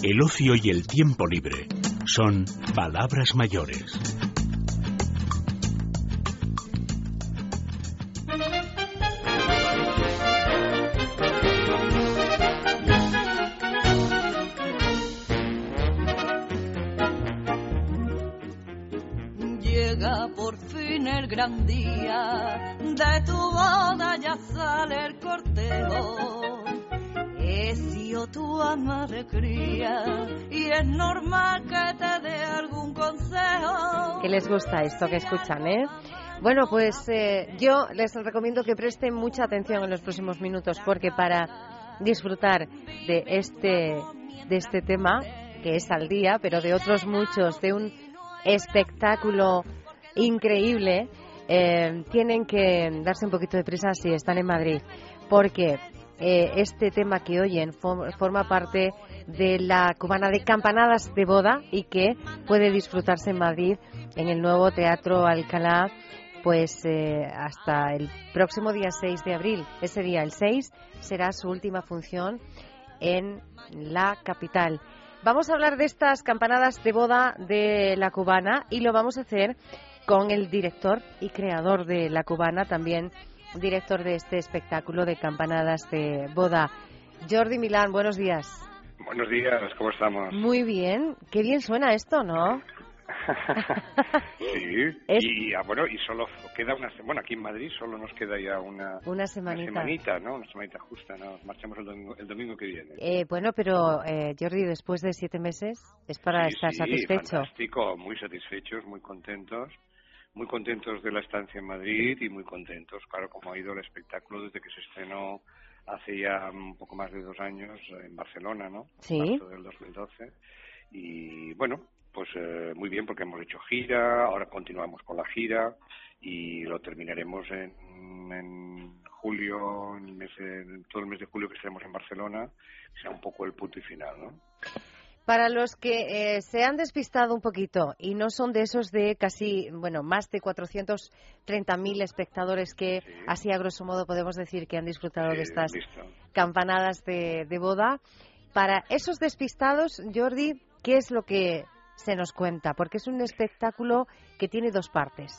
El ocio y el tiempo libre son palabras mayores. Llega por fin el gran día de tu tu madre cría y es normal que te dé algún consejo. ¿Qué les gusta esto que escuchan, eh? Bueno, pues eh, yo les recomiendo que presten mucha atención en los próximos minutos porque para disfrutar de este de este tema que es al día, pero de otros muchos, de un espectáculo increíble, eh, tienen que darse un poquito de prisa si están en Madrid, porque eh, este tema que oyen forma parte de la cubana de campanadas de boda y que puede disfrutarse en Madrid en el nuevo Teatro Alcalá pues eh, hasta el próximo día 6 de abril. Ese día, el 6, será su última función en la capital. Vamos a hablar de estas campanadas de boda de la cubana y lo vamos a hacer con el director y creador de la cubana, también director de este espectáculo de campanadas de boda. Jordi Milán, buenos días. Buenos días, ¿cómo estamos? Muy bien, qué bien suena esto, ¿no? sí, y ah, bueno, y solo queda una bueno, aquí en Madrid solo nos queda ya una, una semanita. ¿no? Una semanita justa, ¿no? Marchamos el domingo, el domingo que viene. Eh, bueno, pero eh, Jordi, después de siete meses, ¿es para estar sí, satisfecho? fantástico, muy satisfechos, muy contentos. Muy contentos de la estancia en Madrid y muy contentos, claro, como ha ido el espectáculo desde que se estrenó hace ya un poco más de dos años en Barcelona, ¿no? Sí. Marzo del 2012. Y bueno, pues eh, muy bien porque hemos hecho gira, ahora continuamos con la gira y lo terminaremos en, en julio, en, en, todo el mes de julio que estaremos en Barcelona, que sea un poco el punto y final, ¿no? Para los que eh, se han despistado un poquito y no son de esos de casi, bueno, más de 430.000 espectadores que, así a grosso modo, podemos decir que han disfrutado sí, de estas campanadas de, de boda, para esos despistados, Jordi, ¿qué es lo que se nos cuenta? Porque es un espectáculo que tiene dos partes.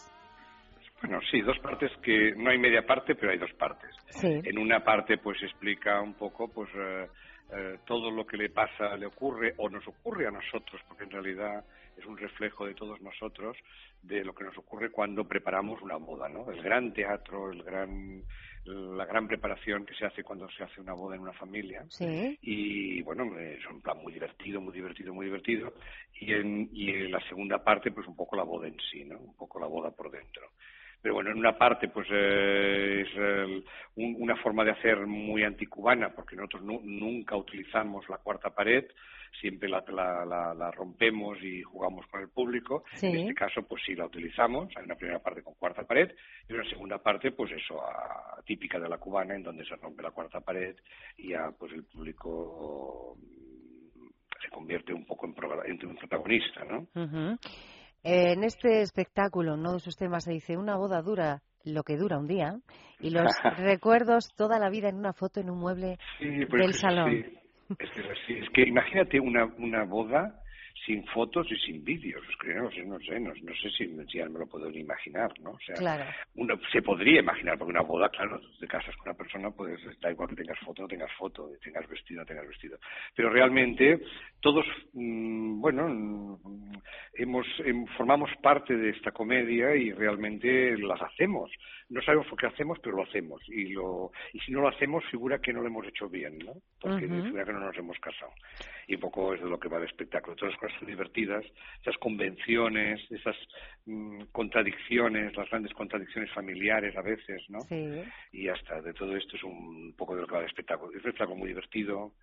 Bueno, sí, dos partes que no hay media parte, pero hay dos partes. Sí. En una parte, pues explica un poco, pues eh, eh, todo lo que le pasa, le ocurre o nos ocurre a nosotros, porque en realidad es un reflejo de todos nosotros de lo que nos ocurre cuando preparamos una boda, ¿no? El gran teatro, el gran la gran preparación que se hace cuando se hace una boda en una familia. Sí. Y bueno, es un plan muy divertido, muy divertido, muy divertido. Y en, y en la segunda parte, pues un poco la boda en sí, ¿no? Un poco la boda por dentro pero bueno, en una parte pues eh, es eh, un, una forma de hacer muy anticubana, porque nosotros nu nunca utilizamos la cuarta pared, siempre la, la, la, la, rompemos y jugamos con el público. Sí. En este caso, pues sí la utilizamos. Hay una primera parte con cuarta pared y una segunda parte, pues eso, a, típica de la cubana, en donde se rompe la cuarta pared y ya pues el público se convierte un poco en, en un protagonista, ¿no? Uh -huh. En este espectáculo, uno de sus temas se dice, una boda dura lo que dura un día y los recuerdos toda la vida en una foto en un mueble sí, del salón. Sí, es, sí, es que imagínate una, una boda sin fotos y sin vídeos. Que no sé, no sé, no, sé si, me lo puedo ni imaginar, ¿no? O sea, claro. uno, se podría imaginar, porque una boda, claro, te casas con una persona, pues da igual que tengas foto, no tengas foto, tengas vestido, no tengas vestido. Pero realmente todos, mmm, bueno, mmm, hemos, em, formamos parte de esta comedia y realmente las hacemos. No sabemos por qué hacemos, pero lo hacemos. Y, lo, y si no lo hacemos, figura que no lo hemos hecho bien, ¿no? Porque figura que no nos hemos casado. Y un poco es de lo que va el espectáculo. Todas las cosas son divertidas, esas convenciones, esas mm, contradicciones, las grandes contradicciones familiares a veces, ¿no? Sí. Y hasta de todo esto es un poco de lo que va el espectáculo. Es un espectáculo muy divertido,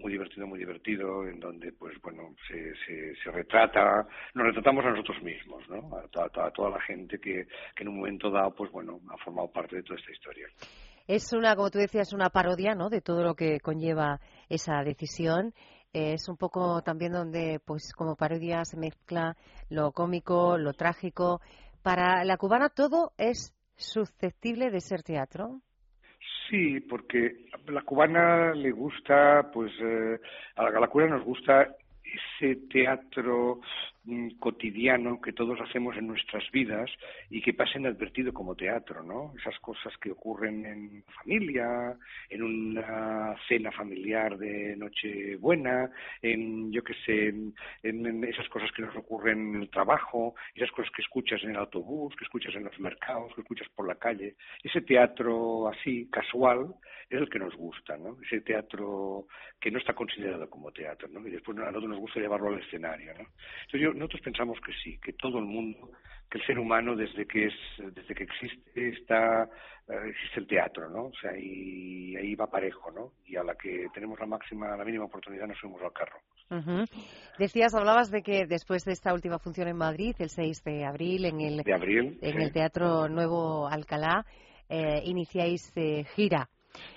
muy divertido, muy divertido, en donde, pues bueno, se, se, se retrata, nos retratamos a nosotros mismos, ¿no? A, to- a toda la gente que, que en un momento dado, pues bueno, ha formado parte de toda esta historia. Es una, como tú decías, una parodia, ¿no? De todo lo que conlleva esa decisión. Eh, es un poco también donde, pues, como parodia se mezcla lo cómico, lo trágico. Para la cubana todo es susceptible de ser teatro. Sí, porque a la cubana le gusta, pues eh, a la, a la cubana nos gusta ese teatro cotidiano que todos hacemos en nuestras vidas y que pasa inadvertido como teatro, ¿no? Esas cosas que ocurren en familia, en una cena familiar de Nochebuena, en, yo qué sé, en, esas cosas que nos ocurren en el trabajo, esas cosas que escuchas en el autobús, que escuchas en los mercados, que escuchas por la calle. Ese teatro así, casual, es el que nos gusta, ¿no? Ese teatro que no está considerado como teatro, ¿no? Y después a nosotros nos gusta llevarlo al escenario, ¿no? Entonces nosotros pensamos que sí, que todo el mundo, que el ser humano desde que es, desde que existe está, eh, existe el teatro, ¿no? O sea, y ahí va parejo, ¿no? Y a la que tenemos la máxima, la mínima oportunidad nos subimos al carro. Decías, hablabas de que después de esta última función en Madrid, el 6 de abril, en el, en el Teatro Nuevo Alcalá, eh, iniciáis eh, gira.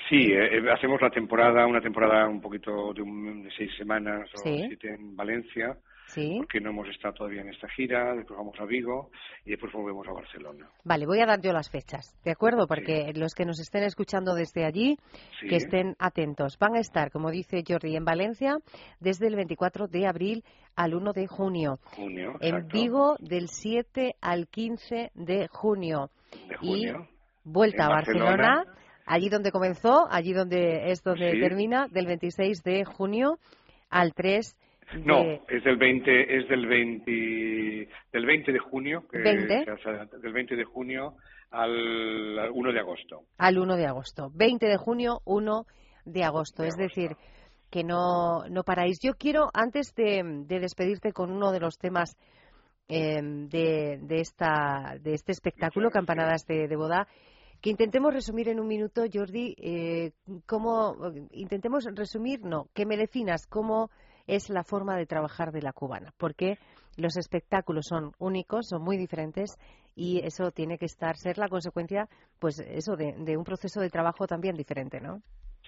Sí, eh, eh, hacemos la temporada, una temporada un poquito de, un, de seis semanas o siete en Valencia, ¿Sí? porque no hemos estado todavía en esta gira, después vamos a Vigo y después volvemos a Barcelona. Vale, voy a dar yo las fechas, ¿de acuerdo? Porque los que nos estén escuchando desde allí, que estén atentos. Van a estar, como dice Jordi, en Valencia desde el 24 de abril al 1 de junio. Junio, En Vigo del 7 al 15 de junio. De junio. Y vuelta a Barcelona allí donde comenzó, allí donde es donde termina, del 26 de junio al 3 de... No, es del 20, es del 20, del 20 de junio, que del 20 de junio al 1 de agosto. Al 1 de agosto. 20 de junio, 1 de agosto. es decir, que no, no paráis. Yo quiero, antes de, despedirte con uno de los temas eh, de, de, esta, de este espectáculo, Campanadas de, de Boda, que intentemos resumir en un minuto, Jordi, eh, cómo, intentemos resumir, no, que me definas cómo es la forma de trabajar de la cubana, porque los espectáculos son únicos, son muy diferentes y eso tiene que estar, ser la consecuencia, pues eso, de, de un proceso de trabajo también diferente, ¿no?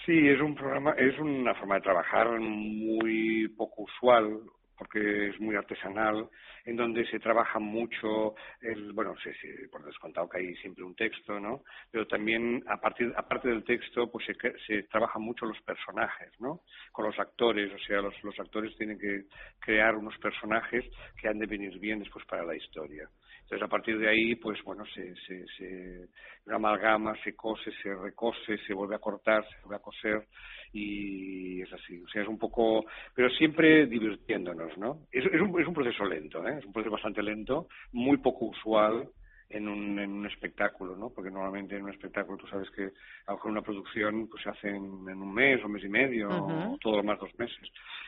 Sí, es un programa, es una forma de trabajar muy poco usual, porque es muy artesanal, en donde se trabaja mucho, el, bueno, sí, por descontado que hay siempre un texto, ¿no? Pero también, a partir, aparte del texto, pues se, se trabaja mucho los personajes, ¿no? Con los actores, o sea, los, los actores tienen que crear unos personajes que han de venir bien después para la historia. Entonces, a partir de ahí, pues bueno, se, se, se amalgama, se cose, se recose, se vuelve a cortar, se vuelve a coser y es así. O sea, es un poco, pero siempre divirtiéndonos, ¿no? Es, es, un, es un proceso lento, ¿eh? Es un proceso bastante lento, muy poco usual en un, en un espectáculo, ¿no? Porque normalmente en un espectáculo tú sabes que a lo mejor una producción pues se hace en, un mes o un mes y medio o todo lo más dos meses.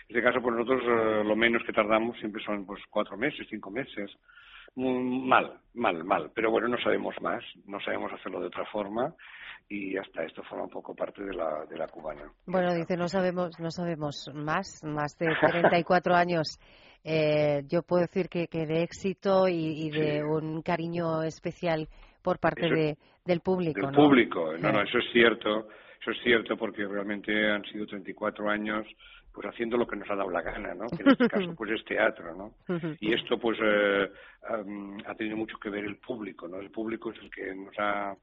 En este caso, pues nosotros eh, lo menos que tardamos siempre son pues cuatro meses, cinco meses mal, mal, mal. Pero bueno, no sabemos más, no sabemos hacerlo de otra forma y hasta esto forma un poco parte de la, de la cubana. Bueno, dice, no sabemos, no sabemos más, más de 44 años. Eh, yo puedo decir que, que de éxito y, de un cariño especial por parte de, del público. Del público, no, no, eso es cierto, eso es cierto porque realmente han sido 34 años pues haciendo lo que nos ha dado la gana, ¿no? Que en este caso pues es teatro, ¿no? Y esto pues eh, ha tenido mucho que ver el público, ¿no? El público es el que nos ha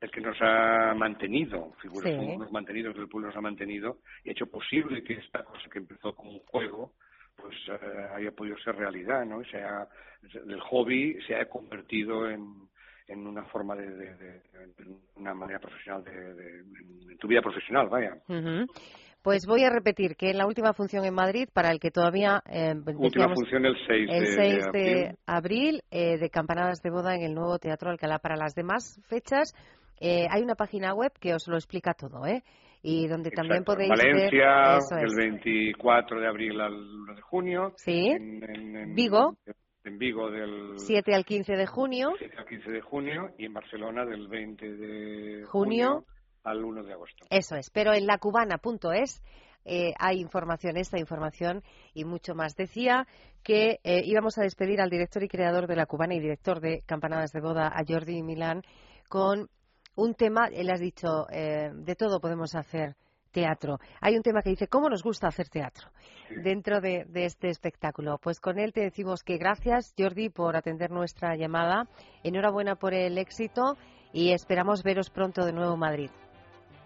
el que nos ha mantenido, figuras sí. los mantenidos el público nos ha mantenido y ha hecho posible que esta cosa que empezó como un juego pues eh, haya podido ser realidad, ¿no? sea, el hobby se ha convertido en, en una forma de, de, una manera profesional de, en tu vida profesional, vaya. Pues voy a repetir que en la última función en Madrid, para el que todavía... Eh, última función el 6 el 6 de, abril, eh, de Campanadas de Boda en el nuevo Teatro Alcalá. Para las demás fechas eh, hay una página web que os lo explica todo, ¿eh? Y donde también podéis Valencia, del 24 de abril al 1 de junio. Sí. En, Vigo. En Vigo del 7 al 15 de junio. 7 al 15 de junio y en Barcelona del 20 de junio, junio al 1 de agosto. Eso es, pero en lacubana.es eh, hay información, esta información y mucho más. Decía que eh, íbamos a despedir al director y creador de La Cubana y director de Campanadas de Boda, a Jordi Milán, con un tema, él has dicho, eh, de todo podemos hacer teatro. Hay un tema que dice, ¿cómo nos gusta hacer teatro dentro de, de, este espectáculo? Pues con él te decimos que gracias, Jordi, por atender nuestra llamada. Enhorabuena por el éxito y esperamos veros pronto de nuevo en Madrid.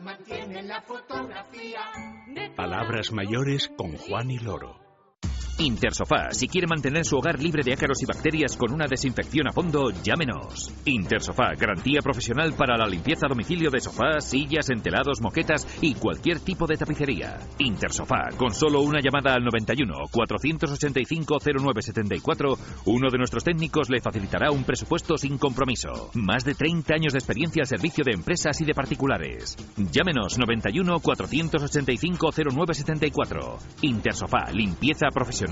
mantiene la fotografía. Palabras mayores con Juan y Loro. Intersofá, si quiere mantener su hogar libre de ácaros y bacterias con una desinfección a fondo, llámenos. Intersofá, garantía profesional para la limpieza a domicilio de sofás, sillas, entelados, moquetas y cualquier tipo de tapicería. Intersofá, con solo una llamada al 91 485 0974, uno de nuestros técnicos le facilitará un presupuesto sin compromiso. Más de 30 años de experiencia al servicio de empresas y de particulares. Llámenos 91 485 0974. Intersofá, limpieza profesional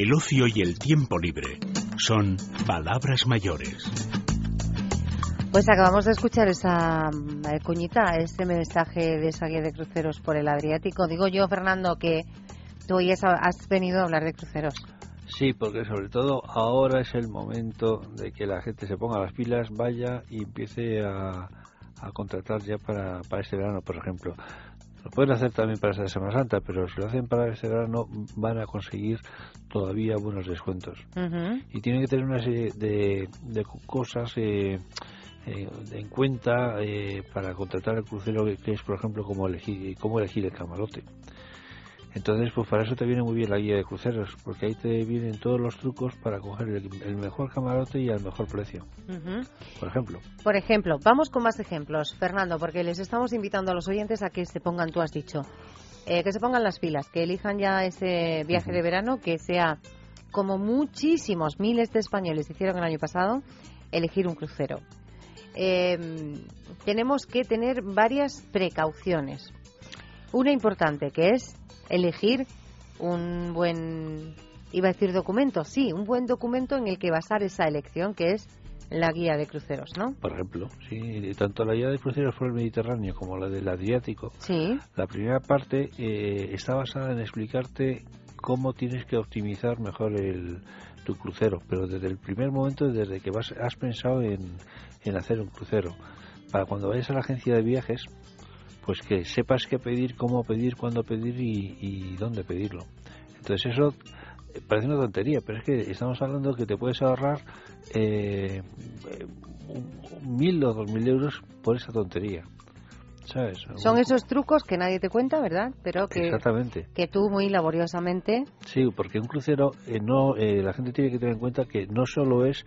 El ocio y el tiempo libre son palabras mayores. Pues acabamos de escuchar esa eh, cuñita, ese mensaje de esa guía de cruceros por el Adriático. Digo yo, Fernando, que tú hoy has venido a hablar de cruceros. Sí, porque sobre todo ahora es el momento de que la gente se ponga las pilas, vaya y empiece a, contratar ya para, para este verano, por ejemplo. Lo pueden hacer también para esta Semana Santa, pero si lo hacen para este verano van a conseguir todavía buenos descuentos. Y tienen que tener una serie de, cosas eh, eh, en cuenta eh, para contratar el crucero, que es, por ejemplo, cómo elegir, cómo elegir el camarote. Entonces, pues para eso te viene muy bien la guía de cruceros, porque ahí te vienen todos los trucos para coger el, mejor camarote y al mejor precio. Por ejemplo. Por ejemplo, vamos con más ejemplos, Fernando, porque les estamos invitando a los oyentes a que se pongan, tú has dicho, eh, que se pongan las pilas, que elijan ya ese viaje de verano, que sea como muchísimos miles de españoles hicieron el año pasado, elegir un crucero. Em, tenemos que tener varias precauciones. Una importante que es elegir un buen, iba a decir documento, sí, un buen documento en el que basar esa elección, que es la guía de cruceros, ¿no? Por ejemplo, sí, tanto la guía de cruceros por el Mediterráneo como la del Adriático. Sí. La primera parte eh, está basada en explicarte cómo tienes que optimizar mejor el, tu crucero, pero desde el primer momento, desde que vas, has pensado en, en hacer un crucero. Para cuando vayas a la agencia de viajes, pues que sepas qué pedir, cómo pedir, cuándo pedir y, dónde pedirlo. Entonces eso eh, parece una tontería, pero es que estamos hablando que te puedes ahorrar eh, mil o dos mil euros por esa tontería. ¿Sabes? Son esos trucos que nadie te cuenta, ¿verdad? Pero que, Exactamente. que tú muy laboriosamente. Sí, porque un crucero, eh, no eh, la gente tiene que tener en cuenta que no solo es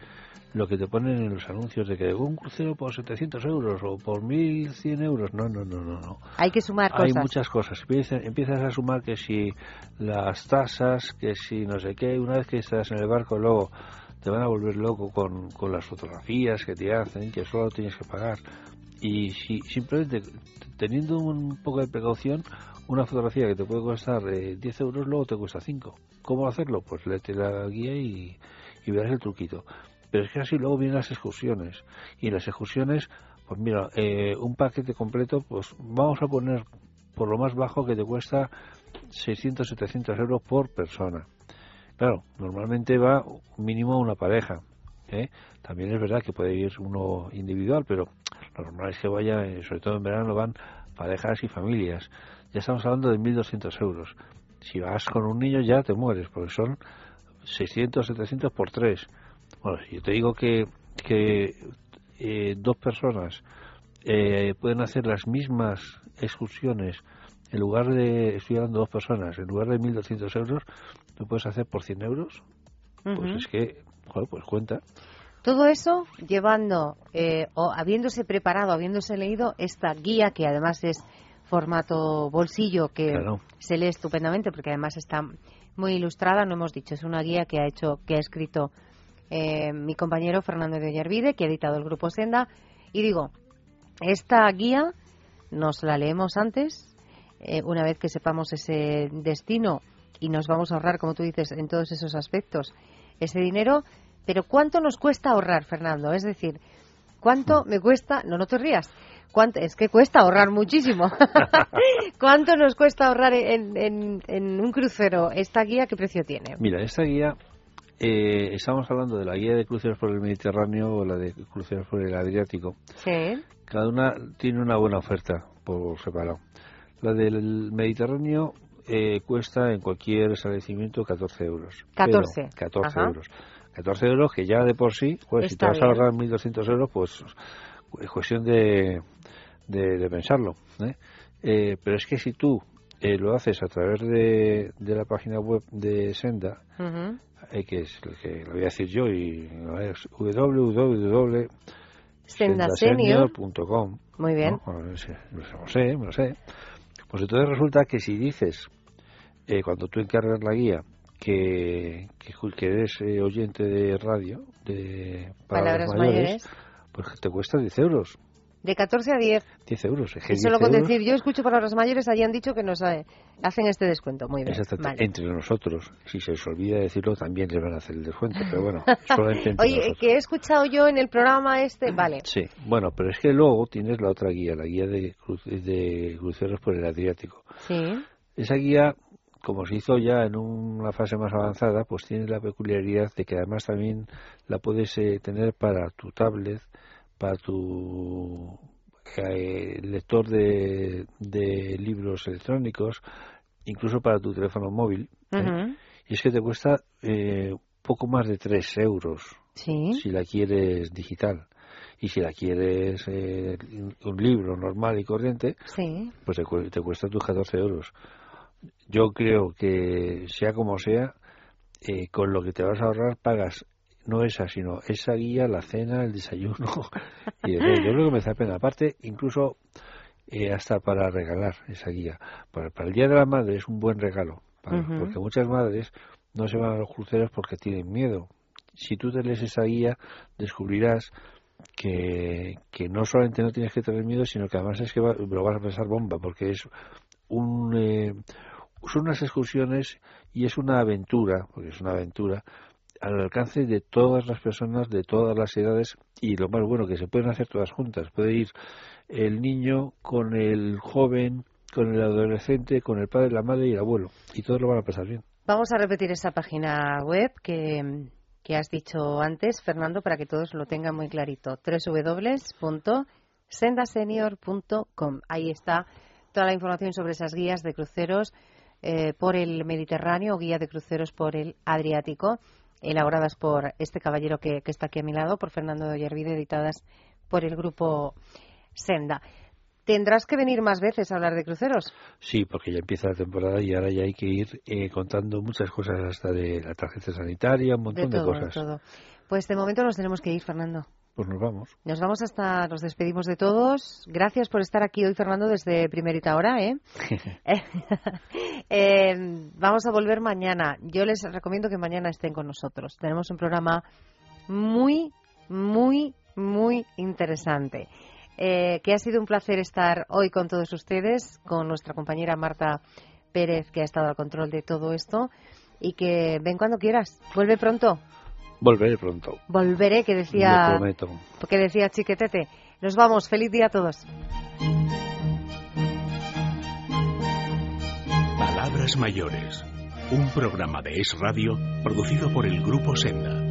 lo que te ponen en los anuncios de que un crucero por 700 euros o por 1.100 euros. No, no, no, no. no. Hay que sumar cosas. Hay muchas cosas. Empiezas, a sumar que si las tasas, que si no sé qué, una vez que estás en el barco luego te van a volver loco con, con las fotografías que te hacen, que solo tienes que pagar. Y si simplemente teniendo un poco de precaución, una fotografía que te puede costar eh, 10 euros, luego te cuesta 5. ¿Cómo hacerlo? Pues léete la guía y, y verás el truquito. Pero es que así luego vienen las excursiones. Y las excursiones, pues mira, eh, un paquete completo, pues vamos a poner por lo más bajo que te cuesta 600, 700 euros por persona. Claro, normalmente va mínimo una pareja. ¿eh? También es verdad que puede ir uno individual, pero lo normal es que vaya, eh, sobre todo en verano, van parejas y familias. Ya estamos hablando de 1.200 euros. Si vas con un niño ya te mueres, porque son 600, 700 por tres. Bueno, si yo te digo que, que eh, dos personas eh, pueden hacer las mismas excursiones en lugar de, estoy hablando de dos personas, en lugar de 1.200 euros, lo puedes hacer por 100 euros. Pues es que, joder, pues cuenta. Todo eso llevando eh, o habiéndose preparado, habiéndose leído esta guía que además es formato bolsillo que se lee estupendamente porque además está muy ilustrada, no hemos dicho, es una guía que ha hecho, que ha escrito eh, mi compañero Fernando de Ollarvide, que ha editado el grupo Senda. Y digo, esta guía nos la leemos antes, eh, una vez que sepamos ese destino y nos vamos a ahorrar, como tú dices, en todos esos aspectos, ese dinero. Pero ¿cuánto nos cuesta ahorrar, Fernando? Es decir, ¿cuánto me cuesta? No, no te rías. ¿Cuánto? Es que cuesta ahorrar muchísimo. ¿Cuánto nos cuesta ahorrar en, en, en, un crucero? ¿Esta guía qué precio tiene? Mira, esta guía, eh, estamos hablando de la guía de cruceros por el Mediterráneo o la de cruceros por el Adriático. Sí. Cada una tiene una buena oferta por separado. La del Mediterráneo eh, cuesta en cualquier establecimiento 14 euros. 14. 14 euros. 14 euros que ya de por sí, pues si te vas a ahorrar 1.200 euros, pues es cuestión de, de, pensarlo. ¿eh? Eh, pero es que si tú eh, lo haces a través de, de la página web de Senda, es el que lo voy a decir yo, y es www.sendasenior.com. Muy bien. ¿no? Bueno, sé, lo sé. Pues entonces resulta que si dices, cuando tú encargas la guía, que, que, que eres oyente de radio, de palabras, mayores pues te cuesta 10 euros. De 14 a 10. 10 euros. Es que y solo con decir, yo escucho palabras mayores, hayan dicho que nos eh, hacen este descuento. Muy bien. Vale. Entre nosotros, si se os olvida decirlo, también les van a hacer el descuento. Pero bueno, solamente entre Oye, nosotros. que he escuchado yo en el programa este, vale. Sí, bueno, pero es que luego tienes la otra guía, la guía de, de cruceros por el Adriático. Sí. Esa guía como se hizo ya en una fase más avanzada, pues tiene la peculiaridad de que además también la puedes eh, tener para tu tablet, para tu eh, lector de, de, libros electrónicos, incluso para tu teléfono móvil. ¿eh? Y es que te cuesta poco más de 3 euros si la quieres digital. Y si la quieres un libro normal y corriente, pues te, te cuesta tus 14 euros yo creo que sea como sea, eh, con lo que te vas a ahorrar pagas no esa, sino esa guía, la cena, el desayuno. y yo creo que me pena. Aparte, incluso eh, hasta para regalar esa guía. Para, para, el Día de la Madre es un buen regalo, porque muchas madres no se van a los cruceros porque tienen miedo. Si tú te lees esa guía, descubrirás que, que no solamente no tienes que tener miedo, sino que además es que lo vas a pensar bomba, porque es un... Eh, son unas excursiones y es una aventura, porque es una aventura, al alcance de todas las personas, de todas las edades, y lo más bueno que se pueden hacer todas juntas. Puede ir el niño con el joven, con el adolescente, con el padre, la madre y el abuelo, y todos lo van a pasar bien. Vamos a repetir esa página web que, que has dicho antes, Fernando, para que todos lo tengan muy clarito. www.sendasenior.com. Ahí está toda la información sobre esas guías de cruceros eh, por el Mediterráneo, guía de cruceros por el Adriático, elaboradas por este caballero que, está aquí a mi lado, por Fernando de Ollervide, editadas por el grupo Senda. ¿Tendrás que venir más veces a hablar de cruceros? Sí, porque ya empieza la temporada y ahora ya hay que ir eh, contando muchas cosas hasta de la tarjeta sanitaria, un montón de, todo, cosas. De todo. Pues de momento nos tenemos que ir, Fernando. Pues nos vamos. Nos vamos hasta, nos despedimos de todos. Gracias por estar aquí hoy, Fernando, desde primerita hora, ¿eh? eh, vamos a volver mañana. Yo les recomiendo que mañana estén con nosotros. Tenemos un programa muy, muy, muy interesante. Eh, que ha sido un placer estar hoy con todos ustedes, con nuestra compañera Marta Pérez, que ha estado al control de todo esto. Y que ven cuando quieras. Vuelve pronto. Volveré pronto. Volveré, que decía. Que decía Chiquetete. Nos vamos. Feliz día a todos. Palabras mayores. Un programa de Es Radio producido por el Grupo Senda.